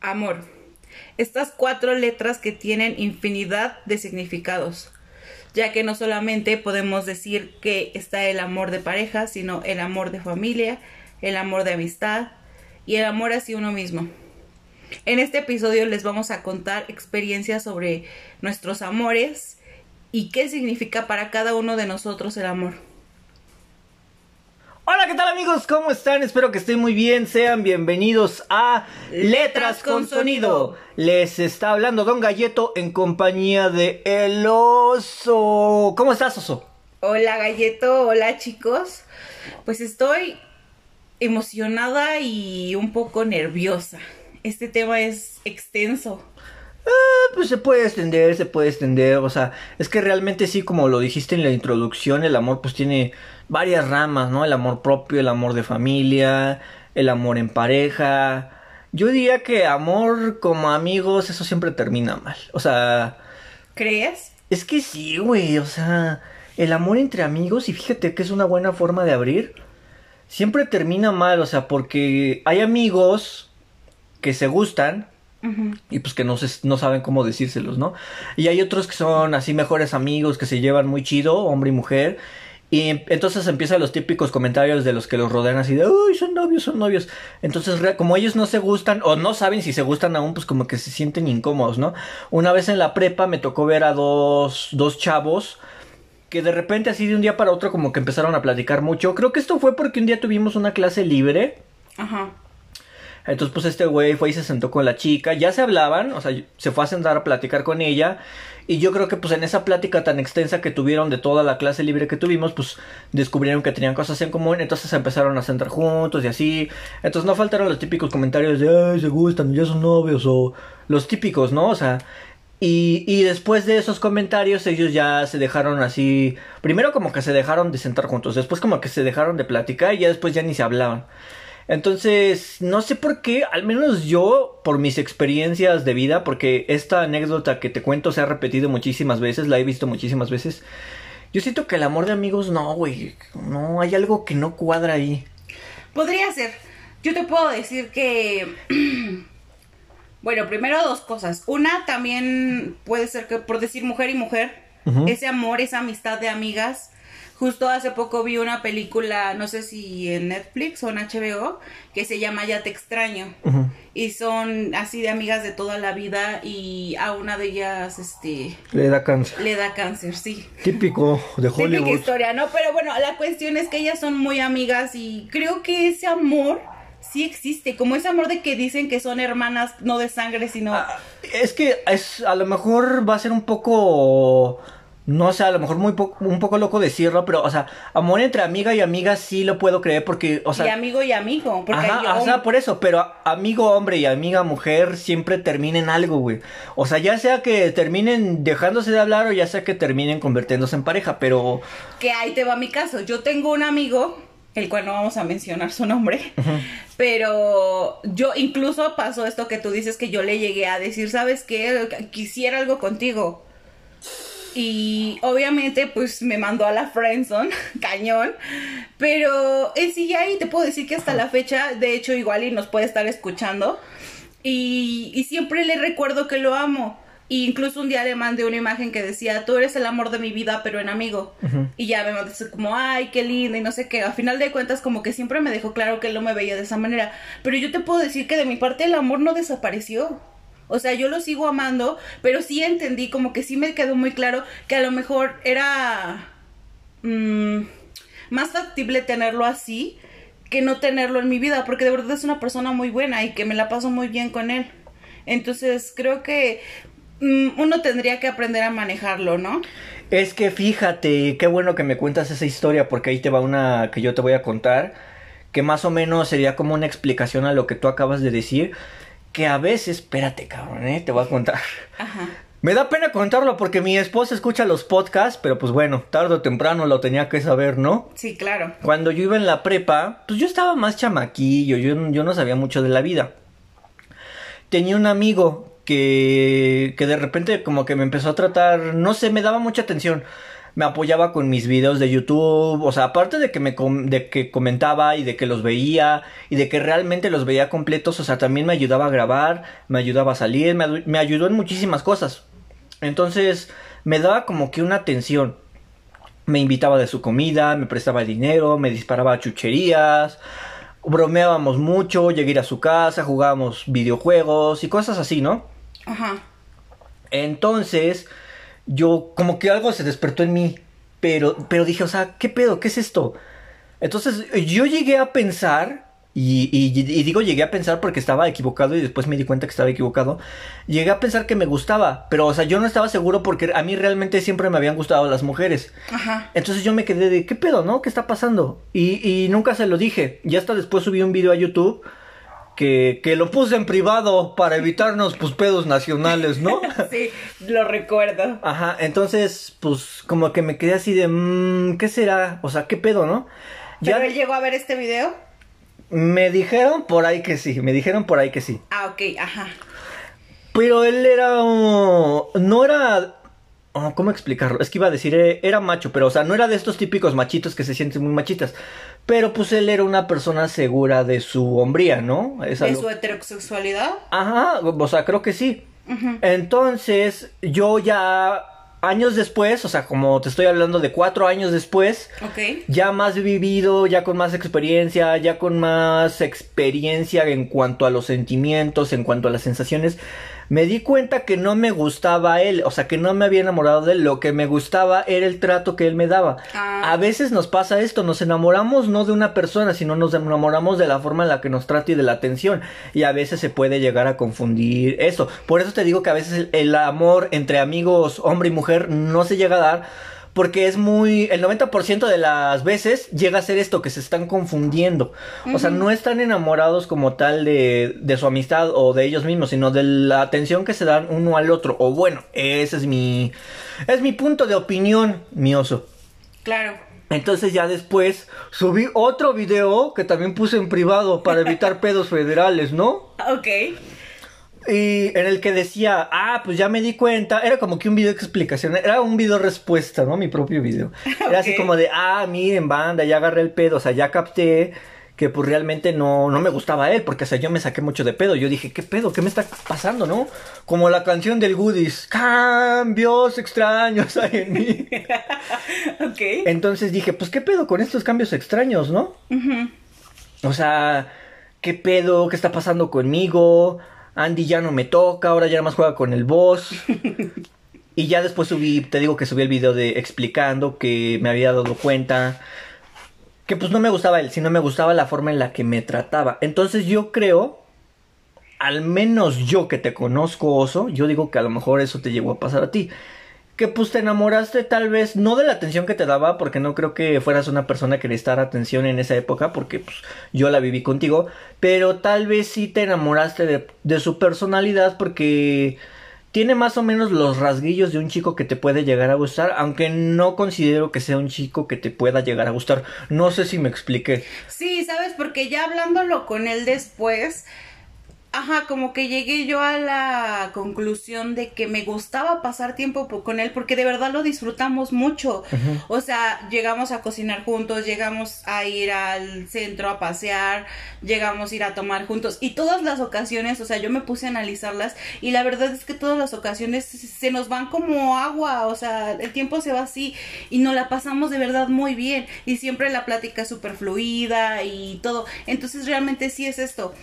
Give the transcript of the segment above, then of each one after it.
Amor. Estas cuatro letras que tienen infinidad de significados, ya que no solamente podemos decir que está el amor de pareja, sino el amor de familia, el amor de amistad y el amor hacia uno mismo. En este episodio les vamos a contar experiencias sobre nuestros amores y qué significa para cada uno de nosotros el amor. Hola, ¿qué tal amigos? ¿Cómo están? Espero que estén muy bien. Sean bienvenidos a Letras con Sonido. Les está hablando Don Galleto en compañía de El Oso. ¿Cómo estás, Oso? Hola, Galleto. Hola, chicos. Pues estoy emocionada y un poco nerviosa. Este tema es extenso. Ah, pues se puede extender, se puede extender, o sea, es que realmente sí, como lo dijiste en la introducción, el amor pues tiene varias ramas, ¿no? El amor propio, el amor de familia, el amor en pareja. Yo diría que amor como amigos, eso siempre termina mal, o sea... ¿Crees? Es que sí, güey, o sea, el amor entre amigos, y fíjate que es una buena forma de abrir, siempre termina mal, o sea, porque hay amigos que se gustan, y pues que no, se, no saben cómo decírselos, ¿no? Y hay otros que son así mejores amigos, que se llevan muy chido, hombre y mujer. Y entonces empiezan los típicos comentarios de los que los rodean así de, uy, son novios, son novios. Entonces, como ellos no se gustan o no saben si se gustan aún, pues como que se sienten incómodos, ¿no? Una vez en la prepa me tocó ver a dos, dos chavos que de repente así de un día para otro como que empezaron a platicar mucho. Creo que esto fue porque un día tuvimos una clase libre. Ajá. Entonces, pues este güey fue y se sentó con la chica. Ya se hablaban, o sea, se fue a sentar a platicar con ella. Y yo creo que pues en esa plática tan extensa que tuvieron de toda la clase libre que tuvimos, pues descubrieron que tenían cosas en común. Entonces empezaron a sentar juntos y así. Entonces no faltaron los típicos comentarios de, ay, se gustan, ya son novios. O los típicos, ¿no? O sea, y, y, después de esos comentarios ellos ya se dejaron así, primero como que se dejaron de sentar juntos, después como que se dejaron de platicar y ya después ya ni se hablaban. Entonces, no sé por qué, al menos yo, por mis experiencias de vida, porque esta anécdota que te cuento se ha repetido muchísimas veces, la he visto muchísimas veces, yo siento que el amor de amigos no, güey, no, hay algo que no cuadra ahí. Podría ser. Yo te puedo decir que... bueno, primero dos cosas. Una también puede ser que por decir mujer y mujer, ese amor, esa amistad de amigas, Justo hace poco vi una película, no sé si en Netflix o en HBO, que se llama Ya te extraño. Y son así de amigas de toda la vida y a una de ellas, este... Le da cáncer. Le da cáncer, sí. Típico de Hollywood. Típica historia, ¿no? Pero bueno, la cuestión es que ellas son muy amigas y creo que ese amor sí existe, como ese amor de que dicen que son hermanas, no de sangre, sino... Ah, es que es, a lo mejor va a ser un poco no sé, a lo mejor muy un poco loco decirlo, pero, o sea, amor entre amiga y amiga sí lo puedo creer porque, o sea... Y amigo y amigo, porque ajá, o sea, por eso, pero amigo hombre y amiga mujer siempre terminen algo, güey. O sea, ya sea que terminen dejándose de hablar o ya sea que terminen convirtiéndose en pareja, pero... Que ahí te va mi caso. Yo tengo un amigo, el cual no vamos a mencionar su nombre, pero yo incluso pasó esto que tú dices que yo le llegué a decir, ¿sabes qué? Quisiera algo contigo y obviamente pues me mandó a la friendzone, cañón, pero en sí ya ahí te puedo decir que hasta la fecha, de hecho igual y nos puede estar escuchando y, y siempre le recuerdo que lo amo. Y incluso un día le mandé una imagen que decía, tú eres el amor de mi vida, pero en amigo. Y ya me mandó como, ay, qué lindo y no sé qué. A final de cuentas, como que siempre me dejó claro que él no me veía de esa manera. Pero yo te puedo decir que de mi parte el amor no desapareció. O sea, yo lo sigo amando, pero sí entendí, como que sí me quedó muy claro que a lo mejor era mm, más factible tenerlo así que no tenerlo en mi vida, porque de verdad es una persona muy buena y que me la paso muy bien con él. Entonces creo que mm, uno tendría que aprender a manejarlo, ¿no? Es que fíjate, qué bueno que me cuentas esa historia, porque ahí te va una que yo te voy a contar, que más o menos sería como una explicación a lo que tú acabas de decir que a veces, espérate, cabrón, ¿eh? te voy a contar. Ajá. Me da pena contarlo porque mi esposa escucha los podcasts, pero pues bueno, tarde o temprano lo tenía que saber, ¿no? Sí, claro. Cuando yo iba en la prepa, pues yo estaba más chamaquillo, yo, yo no sabía mucho de la vida. Tenía un amigo que, que de repente como que me empezó a tratar, no sé, me daba mucha atención. Me apoyaba con mis videos de YouTube, o sea, aparte de que me de que comentaba y de que los veía y de que realmente los veía completos, o sea, también me ayudaba a grabar, me ayudaba a salir, me, me ayudó en muchísimas cosas. Entonces, me daba como que una atención. Me invitaba de su comida, me prestaba dinero, me disparaba chucherías, bromeábamos mucho, llegué a ir a su casa, jugábamos videojuegos y cosas así, ¿no? Ajá. Entonces, yo como que algo se despertó en mí, pero, pero dije, o sea, ¿qué pedo? ¿Qué es esto? Entonces yo llegué a pensar, y, y, digo llegué a pensar porque estaba equivocado y después me di cuenta que estaba equivocado, llegué a pensar que me gustaba, pero o sea, yo no estaba seguro porque a mí realmente siempre me habían gustado las mujeres. Ajá. Entonces yo me quedé de, ¿qué pedo, no? ¿Qué está pasando? Y, y nunca se lo dije. Y hasta después subí un video a YouTube que, que, lo puse en privado para evitarnos pues pedos nacionales, ¿no? sí, lo recuerdo. Ajá, entonces pues como que me quedé así de, mmm, ¿qué será? O sea, ¿qué pedo, no? ¿Pero él llegó a ver este video? Me dijeron por ahí que sí, me dijeron por ahí que sí. Ah, ok, ajá. Pero él era... no era Oh, ¿Cómo explicarlo? Es que iba a decir, eh, era macho, pero o sea, no era de estos típicos machitos que se sienten muy machitas. Pero pues él era una persona segura de su hombría, ¿no? ¿De su heterosexualidad? Ajá, o sea, creo que sí. Entonces, yo ya años después, o sea, como te estoy hablando de cuatro años después, ya más vivido, ya con más experiencia, ya con más experiencia en cuanto a los sentimientos, en cuanto a las sensaciones, me di cuenta que no me gustaba él, o sea, que no me había enamorado de él, lo que me gustaba era el trato que él me daba. Ah. A veces nos pasa esto, nos enamoramos no de una persona, sino nos enamoramos de la forma en la que nos trata y de la atención, y a veces se puede llegar a confundir eso. Por eso te digo que a veces el amor entre amigos, hombre y mujer, no se llega a dar porque es muy, el 90% de las veces llega a ser esto, que se están confundiendo. O sea, no están enamorados como tal de, de su amistad o de ellos mismos, sino de la atención que se dan uno al otro. O bueno, ese es mi, es mi punto de opinión, mi oso. Claro. Entonces ya después subí otro video que también puse en privado para evitar pedos federales, ¿no? Ok. Y en el que decía, ah, pues ya me di cuenta, era como que un video de explicación, era un video respuesta, ¿no? Mi propio video. Era así como de, ah, miren, banda, ya agarré el pedo, o sea, ya capté que pues realmente no, no me gustaba él, porque o sea, yo me saqué mucho de pedo. Yo dije, ¿qué pedo? ¿Qué me está pasando, no? Como la canción del Goodies, cambios extraños hay en mí. ok. Entonces dije, pues, ¿qué pedo con estos cambios extraños, no? O sea, ¿qué pedo? ¿Qué está pasando conmigo? Andy ya no me toca, ahora ya nada más juega con el boss. y ya después subí, te digo que subí el video de explicando que me había dado cuenta que pues no me gustaba él, sino me gustaba la forma en la que me trataba. Entonces yo creo, al menos yo que te conozco, oso, yo digo que a lo mejor eso te llegó a pasar a ti que pues te enamoraste tal vez no de la atención que te daba porque no creo que fueras una persona que necesitara atención en esa época porque pues yo la viví contigo pero tal vez sí te enamoraste de, de su personalidad porque tiene más o menos los rasguillos de un chico que te puede llegar a gustar, aunque no considero que sea un chico que te pueda llegar a gustar. No sé si me expliqué. Sí, sabes, porque ya hablándolo con él después, Ajá, como que llegué yo a la conclusión de que me gustaba pasar tiempo con él porque de verdad lo disfrutamos mucho. O sea, llegamos a cocinar juntos, llegamos a ir al centro a pasear, llegamos a ir a tomar juntos y todas las ocasiones, o sea, yo me puse a analizarlas y la verdad es que todas las ocasiones se nos van como agua, o sea, el tiempo se va así y nos la pasamos de verdad muy bien y siempre la plática es súper fluida y todo. Entonces realmente sí es esto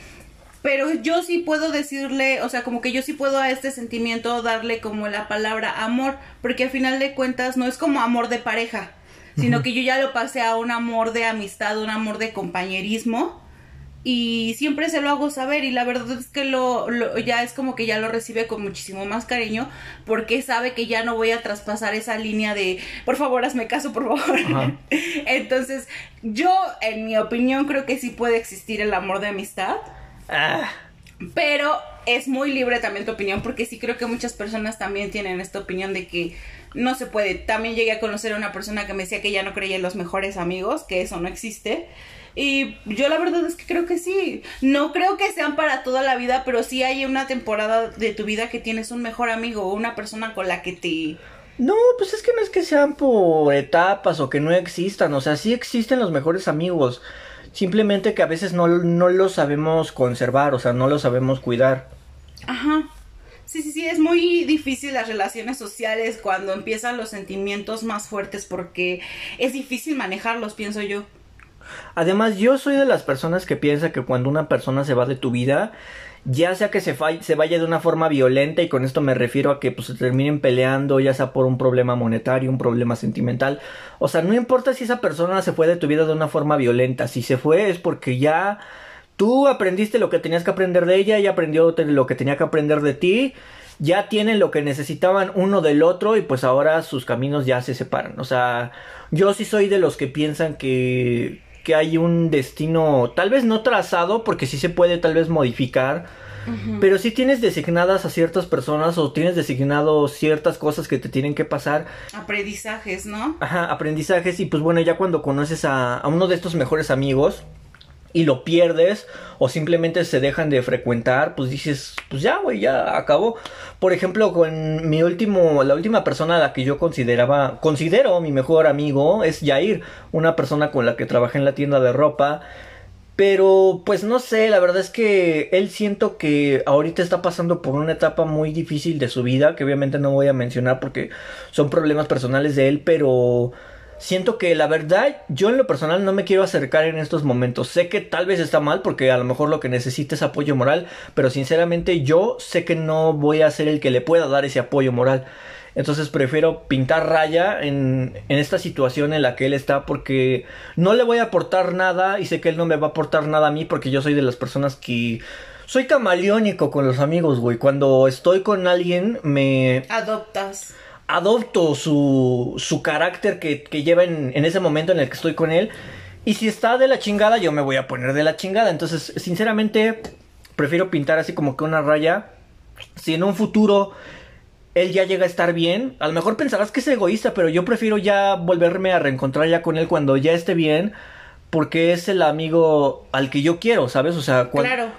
pero yo sí puedo decirle, o sea, como que yo sí puedo a este sentimiento darle como la palabra amor, porque al final de cuentas no es como amor de pareja, sino que yo ya lo pasé a un amor de amistad, un amor de compañerismo. Y siempre se lo hago saber y la verdad es que lo, ya es como que ya lo recibe con muchísimo más cariño porque sabe que ya no voy a traspasar esa línea de por favor hazme caso por favor. Entonces yo en mi opinión creo que sí puede existir el amor de amistad Ah. Pero es muy libre también tu opinión, porque sí creo que muchas personas también tienen esta opinión de que no se puede. También llegué a conocer a una persona que me decía que ya no creía en los mejores amigos, que eso no existe. Y yo la verdad es que creo que sí. No creo que sean para toda la vida, pero sí hay una temporada de tu vida que tienes un mejor amigo o una persona con la que te No, pues es que no es que sean por etapas o que no existan, o sea, sí existen los mejores amigos, simplemente que a veces no, no los sabemos conservar, o sea, no los sabemos cuidar. Ajá. Sí, sí, sí, es muy difícil las relaciones sociales cuando empiezan los sentimientos más fuertes porque es difícil manejarlos, pienso yo. Además, yo soy de las personas que piensa que cuando una persona se va de tu vida, ya sea que se, vaya de una forma violenta y con esto me refiero a que pues, se terminen peleando, ya sea por un problema monetario, un problema sentimental, o sea, no importa si esa persona se fue de tu vida de una forma violenta, si se fue es porque ya tú aprendiste lo que tenías que aprender de ella, ella aprendió lo que tenía que aprender de ti, ya tienen lo que necesitaban uno del otro y pues ahora sus caminos ya se separan, o sea, yo sí soy de los que piensan que que hay un destino, tal vez no trazado, porque sí se puede tal vez modificar, pero sí tienes designadas a ciertas personas o tienes designado ciertas cosas que te tienen que pasar. Aprendizajes, ¿no? Ajá, aprendizajes y pues bueno, ya cuando conoces a, a uno de estos mejores amigos, y lo pierdes o simplemente se dejan de frecuentar, pues dices, pues ya, güey, ya acabó. Por ejemplo, con mi último, la última persona a la que yo consideraba, considero mi mejor amigo es Jair, una persona con la que trabajé en la tienda de ropa. Pero, pues no sé, la verdad es que él siento que ahorita está pasando por una etapa muy difícil de su vida, que obviamente no voy a mencionar porque son problemas personales de él, pero siento que la verdad yo en lo personal no me quiero acercar en estos momentos. Sé que tal vez está mal porque a lo mejor lo que necesita es apoyo moral, pero sinceramente yo sé que no voy a ser el que le pueda dar ese apoyo moral. Entonces prefiero pintar raya en, en esta situación en la que él está porque no le voy a aportar nada y sé que él no me va a aportar nada a mí porque yo soy de las personas que soy camaleónico con los amigos, güey. Cuando estoy con alguien me... Adoptas adopto su, su carácter que, lleva en, en, ese momento en el que estoy con él. Y si está de la chingada, yo me voy a poner de la chingada. Entonces, sinceramente, prefiero pintar así como que una raya. Si en un futuro él ya llega a estar bien, a lo mejor pensarás que es egoísta, pero yo prefiero ya volverme a reencontrar ya con él cuando ya esté bien porque es el amigo al que yo quiero, ¿sabes? O sea,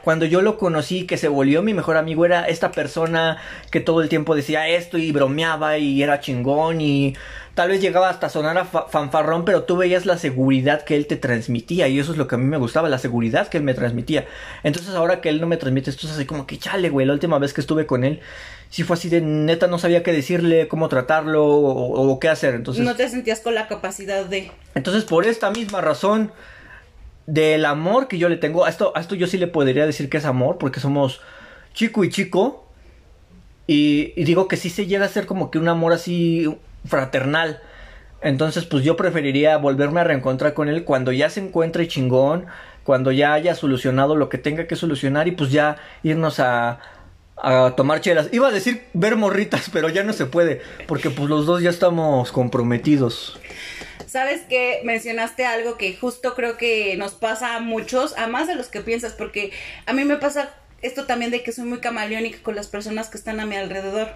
cuando yo lo conocí, que se volvió mi mejor amigo, era esta persona que todo el tiempo decía esto y bromeaba y era chingón y tal vez llegaba hasta a sonar a fanfarrón, pero tú veías la seguridad que él te transmitía y eso es lo que a mí me gustaba, la seguridad que él me transmitía. Entonces ahora que él no me transmite esto es así como que chale, güey, la última vez que estuve con él, sí fue así de neta, no sabía qué decirle, cómo tratarlo o, o qué hacer. Entonces... No te sentías con la capacidad de... Entonces por esta misma razón del amor que yo le tengo, a esto, a esto yo sí le podría decir que es amor, porque somos chico y chico. Y, y, digo que sí se llega a ser como que un amor así fraternal. Entonces, pues yo preferiría volverme a reencontrar con él cuando ya se encuentre chingón, cuando ya haya solucionado lo que tenga que solucionar y pues ya irnos a, a tomar chelas. Iba a decir ver morritas, pero ya no se puede, porque pues los dos ya estamos comprometidos. Sabes que mencionaste algo que justo creo que nos pasa a muchos, a más de los que piensas, porque a mí me pasa esto también de que soy muy camaleónica con las personas que están a mi alrededor.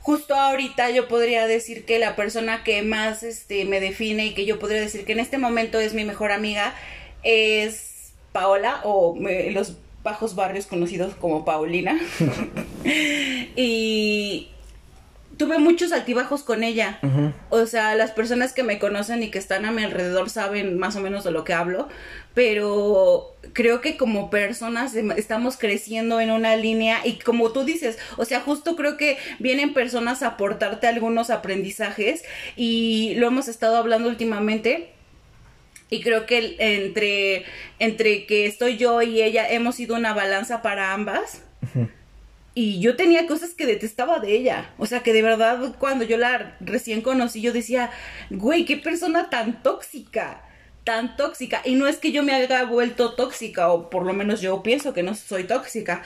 Justo ahorita yo podría decir que la persona que más este, me define y que yo podría decir que en este momento es mi mejor amiga es Paola o los bajos barrios conocidos como Paulina. y tuve muchos altibajos con ella. O sea, las personas que me conocen y que están a mi alrededor saben más o menos de lo que hablo, pero creo que como personas em, estamos creciendo en una línea y como tú dices, o sea, justo creo que vienen personas a aportarte algunos aprendizajes y lo hemos estado hablando últimamente. Y creo que entre, entre que estoy yo y ella hemos sido una balanza para ambas y yo tenía cosas que detestaba de ella. O sea, que de verdad cuando yo la recién conocí, yo decía, güey, qué persona tan tóxica. Tan tóxica. Y no es que yo me haya vuelto tóxica, o por lo menos yo pienso que no soy tóxica.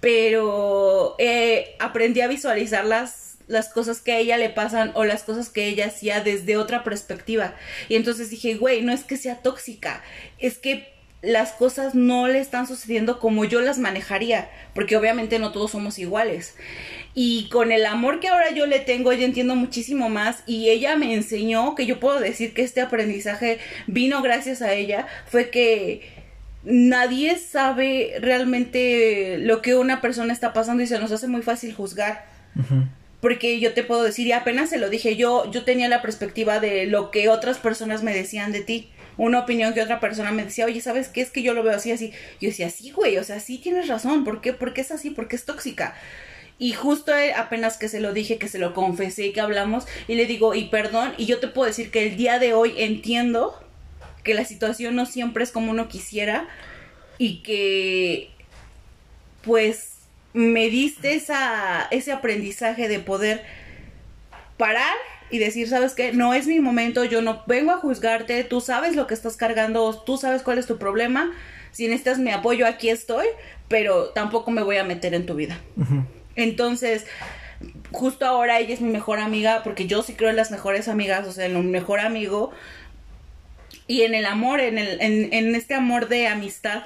Pero eh, aprendí a visualizar las, las cosas que a ella le pasan o las cosas que ella hacía desde otra perspectiva. Y entonces dije, güey, no es que sea tóxica, es que las cosas no le están sucediendo como yo las manejaría, porque obviamente no todos somos iguales. Y con el amor que ahora yo le tengo, yo entiendo muchísimo más y ella me enseñó que yo puedo decir que este aprendizaje vino gracias a ella, fue que nadie sabe realmente lo que una persona está pasando y se nos hace muy fácil juzgar. Porque yo te puedo decir, y apenas se lo dije, yo, yo tenía la perspectiva de lo que otras personas me decían de ti una opinión que otra persona me decía, oye, ¿sabes qué? Es que yo lo veo así, así. Yo decía, sí, güey, o sea, sí tienes razón. ¿Por qué? Porque es así, porque es tóxica. Y justo apenas que se lo dije, que se lo confesé, que hablamos, y le digo, y perdón, y yo te puedo decir que el día de hoy entiendo que la situación no siempre es como uno quisiera y que pues me diste esa, ese aprendizaje de poder parar y decir, ¿sabes qué? No es mi momento, yo no vengo a juzgarte, tú sabes lo que estás cargando, tú sabes cuál es tu problema, si necesitas mi apoyo, aquí estoy, pero tampoco me voy a meter en tu vida. Entonces, justo ahora ella es mi mejor amiga, porque yo sí creo en las mejores amigas, o sea, en un mejor amigo, y en el amor, en, el, en, en este amor de amistad,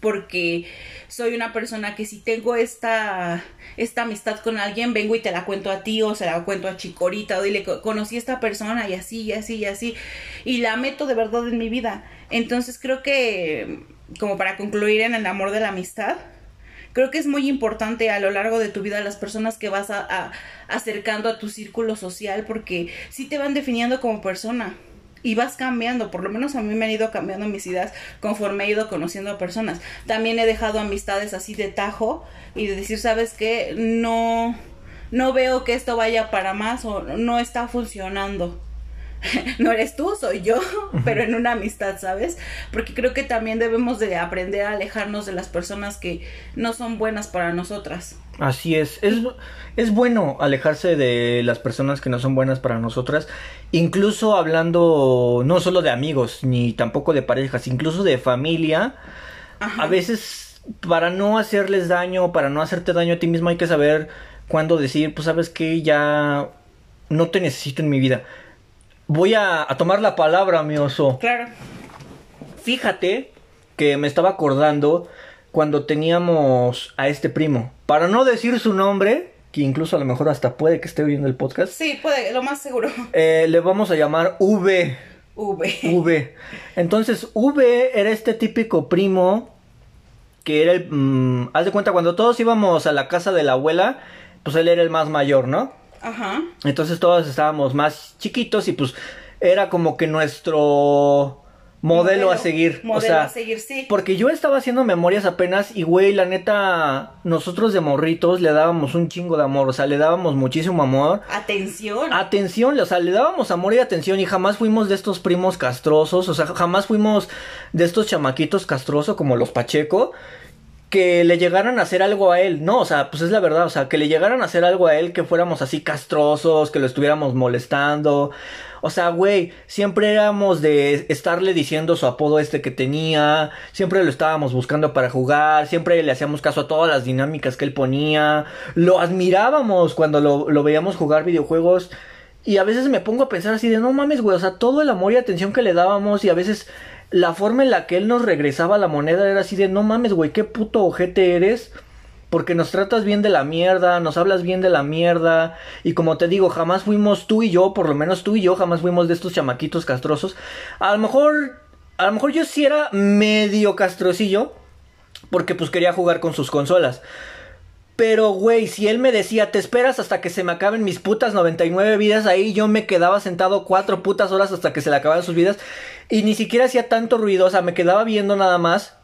porque soy una persona que si tengo esta, esta amistad con alguien, vengo y te la cuento a ti o se la cuento a Chicorita o dile, conocí a esta persona y así, y así, y así, y la meto de verdad en mi vida. Entonces creo que, como para concluir en el amor de la amistad, creo que es muy importante a lo largo de tu vida las personas que vas a, acercando a tu círculo social porque sí te van definiendo como persona y vas cambiando, por lo menos a mí me han ido cambiando mis ideas conforme he ido conociendo a personas. También he dejado amistades así de tajo y de decir, ¿sabes qué? No no veo que esto vaya para más o no está funcionando. no eres tú, soy yo, pero en una amistad, ¿sabes? Porque creo que también debemos de aprender a alejarnos de las personas que no son buenas para nosotras. Así es. es, es bueno alejarse de las personas que no son buenas para nosotras, incluso hablando no solo de amigos, ni tampoco de parejas, incluso de familia. A veces, para no hacerles daño, para no hacerte daño a ti mismo, hay que saber cuándo decir, pues sabes que ya no te necesito en mi vida voy a, tomar la palabra, mi oso. Claro. Fíjate que me estaba acordando cuando teníamos a este primo. Para no decir su nombre, que incluso a lo mejor hasta puede que esté oyendo el podcast. Sí, puede, lo más seguro. Eh, le vamos a llamar V. V. V. Entonces, V era este típico primo que era el... Mm, haz de cuenta, cuando todos íbamos a la casa de la abuela, pues él era el más mayor, ¿no? Ajá. Entonces todos estábamos más chiquitos y pues era como que nuestro modelo, a seguir. Modelo o sea, a seguir, sí. Porque yo estaba haciendo memorias apenas y güey, la neta, nosotros de morritos le dábamos un chingo de amor, o sea, le dábamos muchísimo amor. Atención. Atención, o sea, le dábamos amor y atención y jamás fuimos de estos primos castrosos, o sea, jamás fuimos de estos chamaquitos castrosos como los Pacheco que le llegaran a hacer algo a él. No, o sea, pues es la verdad, o sea, que le llegaran a hacer algo a él, que fuéramos así castrosos, que lo estuviéramos molestando. O sea, güey, siempre éramos de estarle diciendo su apodo este que tenía, siempre lo estábamos buscando para jugar, siempre le hacíamos caso a todas las dinámicas que él ponía, lo admirábamos cuando lo, veíamos jugar videojuegos. Y a veces me pongo a pensar así de, no mames, güey, o sea, todo el amor y atención que le dábamos y a veces la forma en la que él nos regresaba la moneda era así de no mames, güey, qué puto ojete eres. Porque nos tratas bien de la mierda, nos hablas bien de la mierda. Y como te digo, jamás fuimos tú y yo, por lo menos tú y yo, jamás fuimos de estos chamaquitos castrosos. A lo mejor, a lo mejor yo sí era medio castrosillo. Porque pues quería jugar con sus consolas. Pero, güey, si él me decía, te esperas hasta que se me acaben mis putas 99 vidas, ahí yo me quedaba sentado cuatro putas horas hasta que se le acabaran sus vidas. Y ni siquiera hacía tanto ruido, o sea, me quedaba viendo nada más.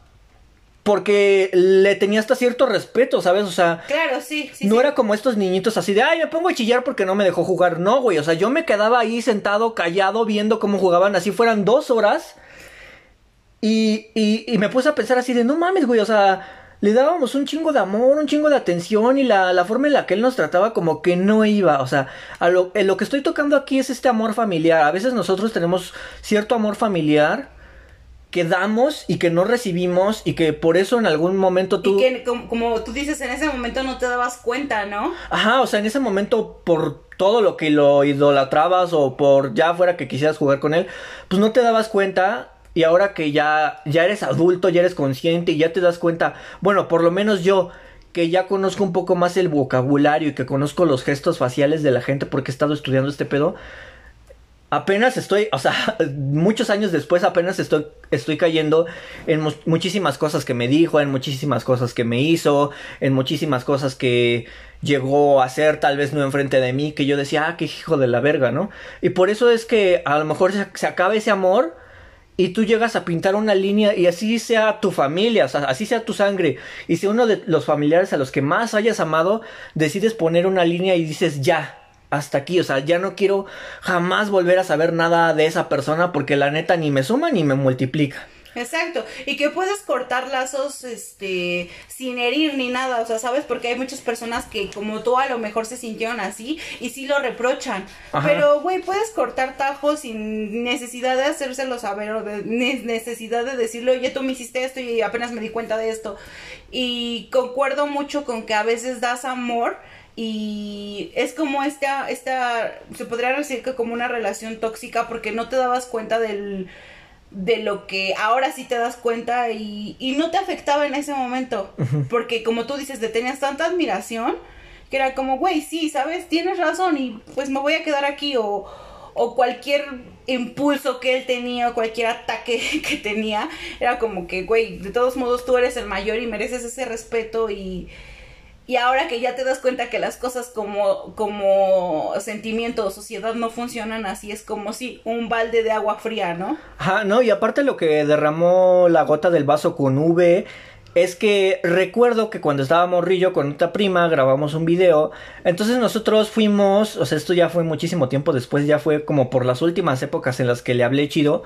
Porque le tenía hasta cierto respeto, ¿sabes? O sea, claro, sí, sí no era como estos niñitos así de, ay, me pongo a chillar porque no me dejó jugar. No, güey, o sea, yo me quedaba ahí sentado, callado, viendo cómo jugaban, así fueran dos horas. Y, y, y me puse a pensar así de, no mames, güey, o sea, le dábamos un chingo de amor, un chingo de atención y la, la, forma en la que él nos trataba como que no iba. O sea, a lo, lo que estoy tocando aquí es este amor familiar. A veces nosotros tenemos cierto amor familiar que damos y que no recibimos y que por eso en algún momento tú... Y que como, como, tú dices, en ese momento no te dabas cuenta, ¿no? Ajá, o sea, en ese momento por todo lo que lo idolatrabas o por ya fuera que quisieras jugar con él, pues no te dabas cuenta y ahora que ya, ya eres adulto, ya eres consciente y ya te das cuenta, bueno, por lo menos yo, que ya conozco un poco más el vocabulario y que conozco los gestos faciales de la gente porque he estado estudiando este pedo, apenas estoy, o sea, muchos años después apenas estoy, estoy cayendo en muchísimas cosas que me dijo, en muchísimas cosas que me hizo, en muchísimas cosas que llegó a hacer, tal vez no enfrente de mí, que yo decía, ah, qué hijo de la verga, ¿no? Y por eso es que a lo mejor se, se acaba ese amor y tú llegas a pintar una línea y así sea tu familia, o sea, así sea tu sangre, y si uno de los familiares a los que más hayas amado, decides poner una línea y dices, ya, hasta aquí, o sea, ya no quiero jamás volver a saber nada de esa persona porque la neta ni me suma ni me multiplica. Exacto, y que puedes cortar lazos este sin herir ni nada, o sea, ¿sabes? Porque hay muchas personas que como tú a lo mejor se sintieron así y sí lo reprochan. Pero güey, puedes cortar tajos sin necesidad de hacérselo saber o de necesidad de decirle, "Oye, tú me hiciste esto y apenas me di cuenta de esto." Y concuerdo mucho con que a veces das amor y es como esta, esta, se podría decir que como una relación tóxica porque no te dabas cuenta del, de lo que ahora sí te das cuenta y, y no te afectaba en ese momento, porque como tú dices, te tenías tanta admiración que era como, güey, sí, sabes, tienes razón y pues me voy a quedar aquí o, o cualquier impulso que él tenía o cualquier ataque que tenía, era como que, güey, de todos modos tú eres el mayor y mereces ese respeto y y ahora que ya te das cuenta que las cosas como, como sentimiento o sociedad no funcionan así, es como si un balde de agua fría, ¿no? Ajá, no, y aparte lo que derramó la gota del vaso con V es que recuerdo que cuando estábamos Rillo con otra prima grabamos un video, entonces nosotros fuimos, o sea, esto ya fue muchísimo tiempo después, ya fue como por las últimas épocas en las que le hablé chido.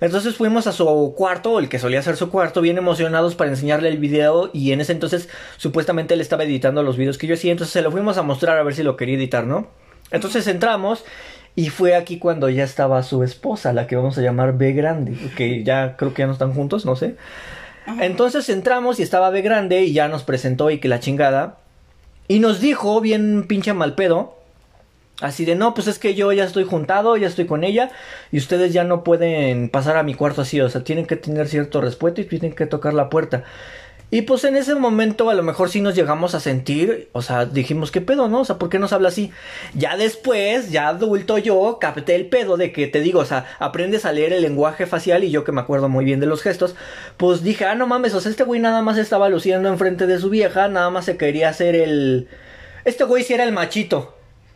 Entonces fuimos a su cuarto, el que solía ser su cuarto, bien emocionados para enseñarle el video y en ese entonces supuestamente él estaba editando los videos que yo hacía, entonces se lo fuimos a mostrar a ver si lo quería editar, ¿no? Entonces entramos y fue aquí cuando ya estaba su esposa, la que vamos a llamar B Grande, que ya creo que ya no están juntos, no sé. Entonces entramos y estaba B Grande y ya nos presentó y que la chingada. Y nos dijo, bien pinche mal pedo, Así de, no, pues es que yo ya estoy juntado, ya estoy con ella y ustedes ya no pueden pasar a mi cuarto así, o sea, tienen que tener cierto respeto y tienen que tocar la puerta. Y pues en ese momento a lo mejor sí nos llegamos a sentir, o sea, dijimos, ¿qué pedo, no? O sea, ¿por qué nos habla así? Ya después, ya adulto yo, capté el pedo de que te digo, o sea, aprendes a leer el lenguaje facial y yo que me acuerdo muy bien de los gestos, pues dije, ah, no mames, o sea, este güey nada más estaba luciendo enfrente de su vieja, nada más se quería hacer el... Este güey sí era el machito.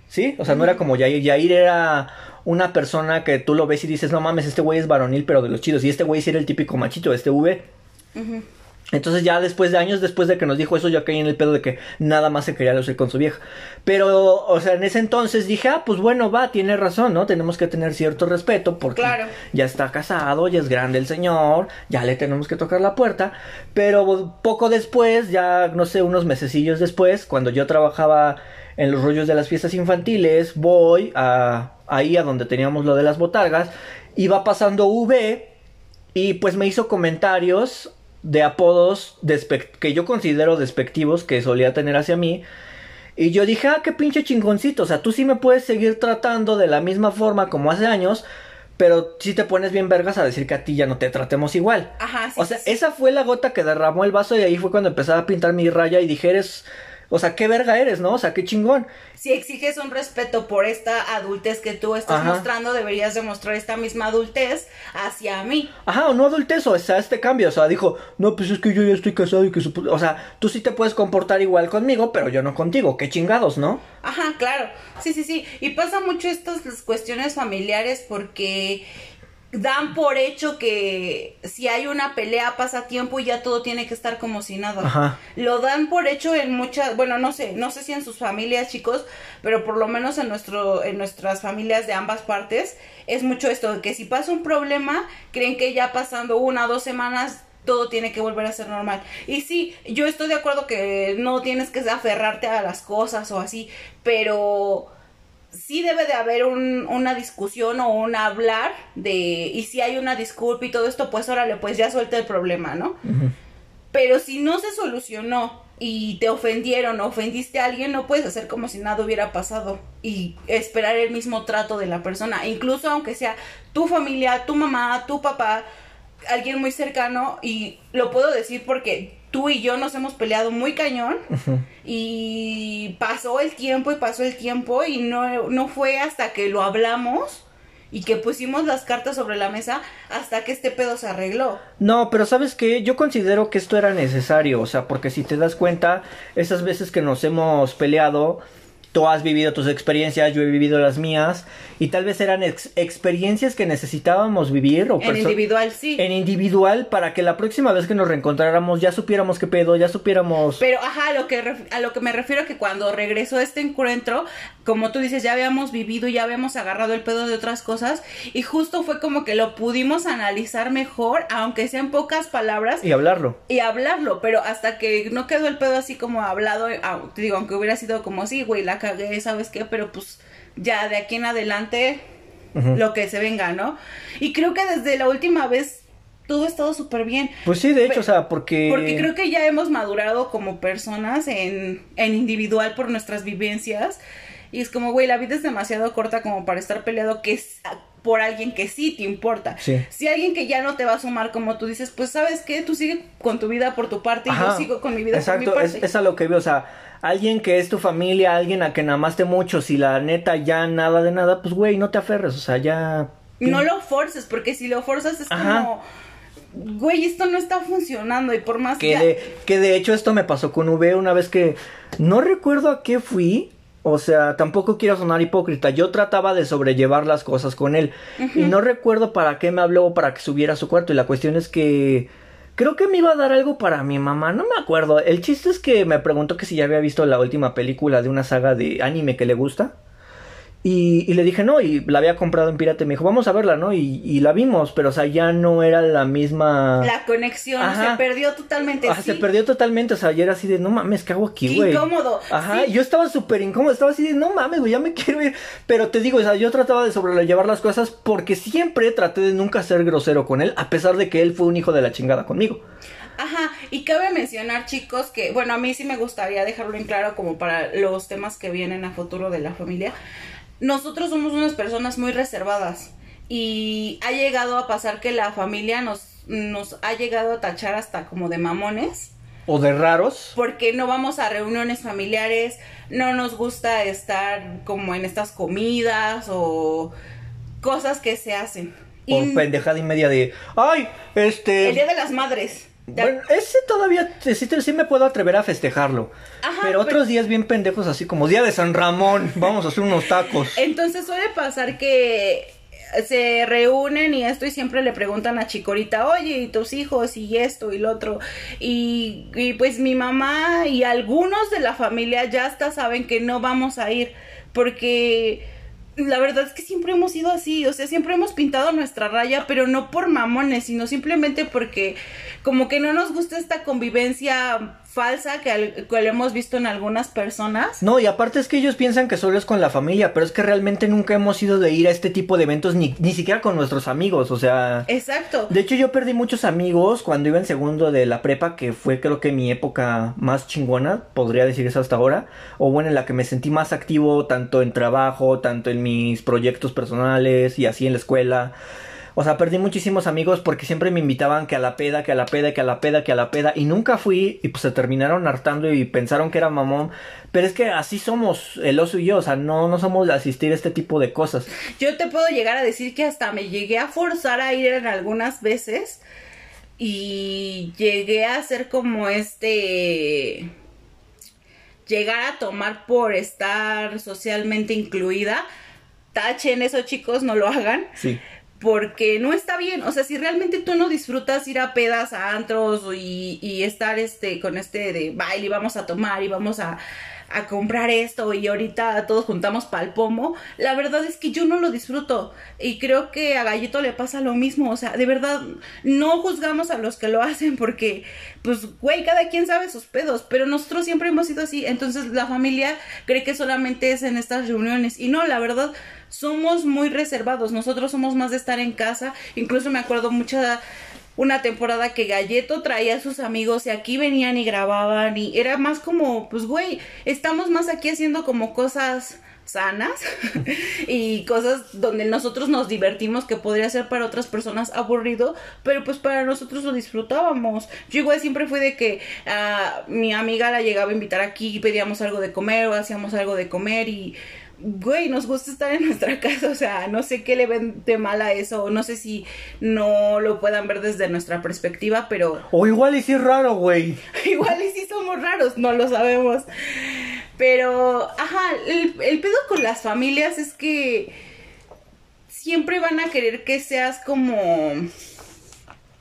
¿Sí? O sea, no era como Yair. Yair era una persona que tú lo ves y dices, no mames, este güey es varonil, pero de los chidos. Y este güey sí era el típico machito, este V. Entonces ya después de años después de que nos dijo eso, yo caí en el pedo de que nada más se quería lucir con su vieja. Pero, o sea, en ese entonces dije, ah, pues bueno, va, tiene razón, ¿no? Tenemos que tener cierto respeto porque ya está casado, ya es grande el señor, ya le tenemos que tocar la puerta. Pero poco después, ya no sé, unos mesecillos después, cuando yo trabajaba en los rollos de las fiestas infantiles, voy a ahí a donde teníamos lo de las botargas, iba pasando V y pues me hizo comentarios de apodos que yo considero despectivos que solía tener hacia mí. Y yo dije, ah, qué pinche chingoncito, o sea, tú sí me puedes seguir tratando de la misma forma como hace años, pero si te pones bien vergas a decir que a ti ya no te tratemos igual. Ajá, sí, o sea, esa fue la gota que derramó el vaso y ahí fue cuando empezaba a pintar mi raya y dije, eres o sea, qué verga eres, ¿no? O sea, qué chingón. Si exiges un respeto por esta adultez que tú estás mostrando, deberías demostrar esta misma adultez hacia mí. Ajá, o no adultez, o sea, este cambio. O sea, dijo, no, pues es que yo ya estoy casado y que su... O sea, tú sí te puedes comportar igual conmigo, pero yo no contigo. Qué chingados, ¿no? Ajá, claro. Sí, sí, sí. Y pasa mucho estas cuestiones familiares porque dan por hecho que si hay una pelea pasa tiempo y ya todo tiene que estar como si nada. Lo dan por hecho en muchas, bueno, no sé, no sé si en sus familias, chicos, pero por lo menos en nuestro en nuestras familias de ambas partes es mucho esto que si pasa un problema, creen que ya pasando una o dos semanas todo tiene que volver a ser normal. Y sí, yo estoy de acuerdo que no tienes que aferrarte a las cosas o así, pero sí debe de haber un, una discusión o un hablar de, y si hay una disculpa y todo esto, pues órale, pues ya suelta el problema, ¿no? Pero si no se solucionó y te ofendieron o ofendiste a alguien, no puedes hacer como si nada hubiera pasado y esperar el mismo trato de la persona, incluso aunque sea tu familia, tu mamá, tu papá, alguien muy cercano, y lo puedo decir porque tú y yo nos hemos peleado muy cañón y pasó el tiempo y pasó el tiempo y no, no fue hasta que lo hablamos y que pusimos las cartas sobre la mesa hasta que este pedo se arregló. No, pero sabes que yo considero que esto era necesario, o sea, porque si te das cuenta, esas veces que nos hemos peleado, tú has vivido tus experiencias, yo he vivido las mías, y tal vez eran experiencias que necesitábamos vivir. O en individual, sí. En individual, para que la próxima vez que nos reencontráramos ya supiéramos qué pedo, ya supiéramos... Pero, ajá, a lo que, a lo que me refiero que cuando regresó este encuentro, como tú dices, ya habíamos vivido, ya habíamos agarrado el pedo de otras cosas, y justo fue como que lo pudimos analizar mejor, aunque sean pocas palabras. Y hablarlo. Y hablarlo, pero hasta que no quedó el pedo así como hablado, te digo, aunque hubiera sido como, sí, güey, la cagué, ¿sabes qué? Pero pues ya de aquí en adelante lo que se venga, ¿no? Y creo que desde la última vez todo ha estado súper bien. Pues sí, de hecho, o sea, porque... Porque creo que ya hemos madurado como personas en, en individual por nuestras vivencias. Y es como, güey, la vida es demasiado corta como para estar peleado que es por alguien que sí te importa. Si alguien que ya no te va a sumar como tú dices, pues sabes qué, tú sigue con tu vida por tu parte y yo sigo con mi vida por mi parte. Exacto, es a lo que veo, o sea, alguien que es tu familia, alguien a quien amaste mucho, si la neta ya nada de nada, pues güey, no te aferres, o sea, ya... No lo forces, porque si lo forzas es como... Güey, esto no está funcionando y por más que... De, que de hecho esto me pasó con V una vez que... No recuerdo a qué fui, o sea, tampoco quiero sonar hipócrita. Yo trataba de sobrellevar las cosas con él. Y no recuerdo para qué me habló para que subiera a su cuarto. Y la cuestión es que Creo que me iba a dar algo para mi mamá, no me acuerdo. El chiste es que me preguntó que si ya había visto la última película de una saga de anime que le gusta. Y, le dije no, y la había comprado en Pirate. Me dijo, vamos a verla, ¿no? Y, la vimos, pero o sea, ya no era la misma. La conexión se perdió totalmente. Ajá, se perdió totalmente. O sea, ya era así de, no mames, ¿qué hago aquí, güey? Incómodo. Ajá, yo estaba súper incómodo. Estaba así de, no mames, güey, ya me quiero ir. Pero te digo, o sea, yo trataba de sobrellevar las cosas porque siempre traté de nunca ser grosero con él, a pesar de que él fue un hijo de la chingada conmigo. Ajá, y cabe mencionar, chicos, que, bueno, a mí sí me gustaría dejarlo en claro como para los temas que vienen a futuro de la familia nosotros somos unas personas muy reservadas y ha llegado a pasar que la familia nos, nos ha llegado a tachar hasta como de mamones. O de raros. Porque no vamos a reuniones familiares, no nos gusta estar como en estas comidas o cosas que se hacen. O pendejada y media de, ay, este... El Día de las Madres. Bueno, ese todavía sí, sí, me puedo atrever a festejarlo. pero otros días bien pendejos, así como Día de San Ramón, vamos a hacer unos tacos. Entonces suele pasar que se reúnen y esto y siempre le preguntan a Chicorita, oye, ¿y tus hijos? Y esto y lo otro. Y, y pues mi mamá y algunos de la familia ya hasta saben que no vamos a ir porque la verdad es que siempre hemos sido así, o sea, siempre hemos pintado nuestra raya, pero no por mamones, sino simplemente porque como que no nos gusta esta convivencia falsa que, que hemos visto en algunas personas. No, y aparte es que ellos piensan que solo es con la familia, pero es que realmente nunca hemos ido de ir a este tipo de eventos ni, ni siquiera con nuestros amigos, o sea... Exacto. De hecho yo perdí muchos amigos cuando iba en segundo de la prepa, que fue creo que mi época más chingona, podría decir eso hasta ahora, o bueno, en la que me sentí más activo tanto en trabajo, tanto en mis proyectos personales y así en la escuela. O sea, perdí muchísimos amigos porque siempre me invitaban que a la peda, que a la peda, que a la peda, que a la peda. Y nunca fui y pues se terminaron hartando y pensaron que era mamón. Pero es que así somos el oso y yo. O sea, no, no somos de asistir a este tipo de cosas. Yo te puedo llegar a decir que hasta me llegué a forzar a ir en algunas veces. Y llegué a ser como este llegar a tomar por estar socialmente incluida. Tachen eso, chicos, no lo hagan. Sí porque no está bien, o sea, si realmente tú no disfrutas ir a pedas, a antros y, y estar este con este de baile y vamos a tomar y vamos a, a comprar esto y ahorita todos juntamos pal pomo, la verdad es que yo no lo disfruto. Y creo que a Gallito le pasa lo mismo, o sea, de verdad no juzgamos a los que lo hacen porque pues güey, cada quien sabe sus pedos, pero nosotros siempre hemos sido así, entonces la familia cree que solamente es en estas reuniones. Y no, la verdad somos muy reservados, nosotros somos más de estar en casa, incluso me acuerdo mucha una temporada que Galleto traía a sus amigos y aquí venían y grababan y era más como, pues güey, estamos más aquí haciendo como cosas sanas y cosas donde nosotros nos divertimos que podría ser para otras personas aburrido, pero pues para nosotros lo disfrutábamos. Yo igual siempre fue de que uh, mi amiga la llegaba a invitar aquí y pedíamos algo de comer o hacíamos algo de comer y güey, nos gusta estar en nuestra casa, o sea, no sé qué le ven de mal a eso, no sé si no lo puedan ver desde nuestra perspectiva, pero... O igual y sí es raro, güey. igual y sí somos raros, no lo sabemos. Pero, ajá, el, el pedo con las familias es que siempre van a querer que seas como...